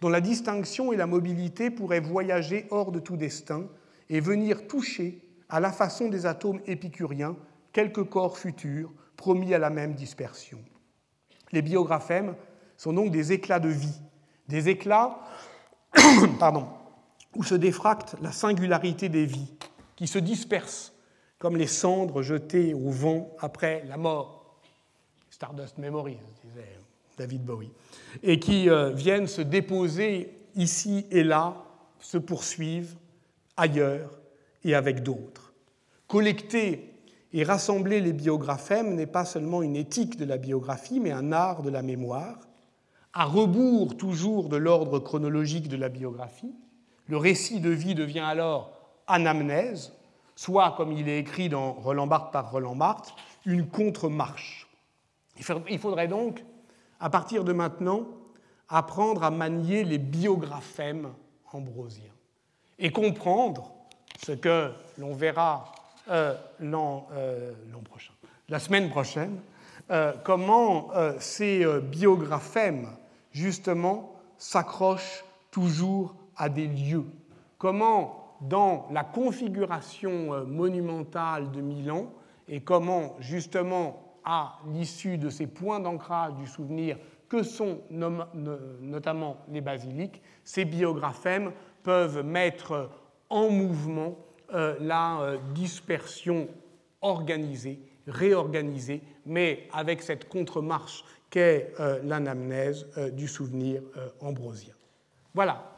dont la distinction et la mobilité pourraient voyager hors de tout destin et venir toucher, à la façon des atomes épicuriens, quelques corps futurs promis à la même dispersion. Les biographèmes sont donc des éclats de vie, des éclats <coughs> pardon, où se défracte la singularité des vies, qui se dispersent comme les cendres jetées au vent après la mort. Stardust Memory, disait David Bowie. Et qui euh, viennent se déposer ici et là, se poursuivent ailleurs et avec d'autres. Collecter et rassembler les biographèmes n'est pas seulement une éthique de la biographie, mais un art de la mémoire, à rebours toujours de l'ordre chronologique de la biographie. Le récit de vie devient alors anamnèse, soit, comme il est écrit dans Roland Barthes par Roland Barthes, une contre-marche. Il faudrait donc, à partir de maintenant, apprendre à manier les biographèmes ambrosiens et comprendre ce que l'on verra euh, euh, la semaine prochaine, euh, comment ces biographèmes, justement, s'accrochent toujours à des lieux, comment dans la configuration euh, monumentale de Milan et comment, justement, à l'issue de ces points d'ancrage du souvenir que sont notamment les basiliques, ces biographèmes peuvent mettre en mouvement euh, la euh, dispersion organisée, réorganisée, mais avec cette contre-marche qu'est l'anamnèse du souvenir ambrosien. Voilà,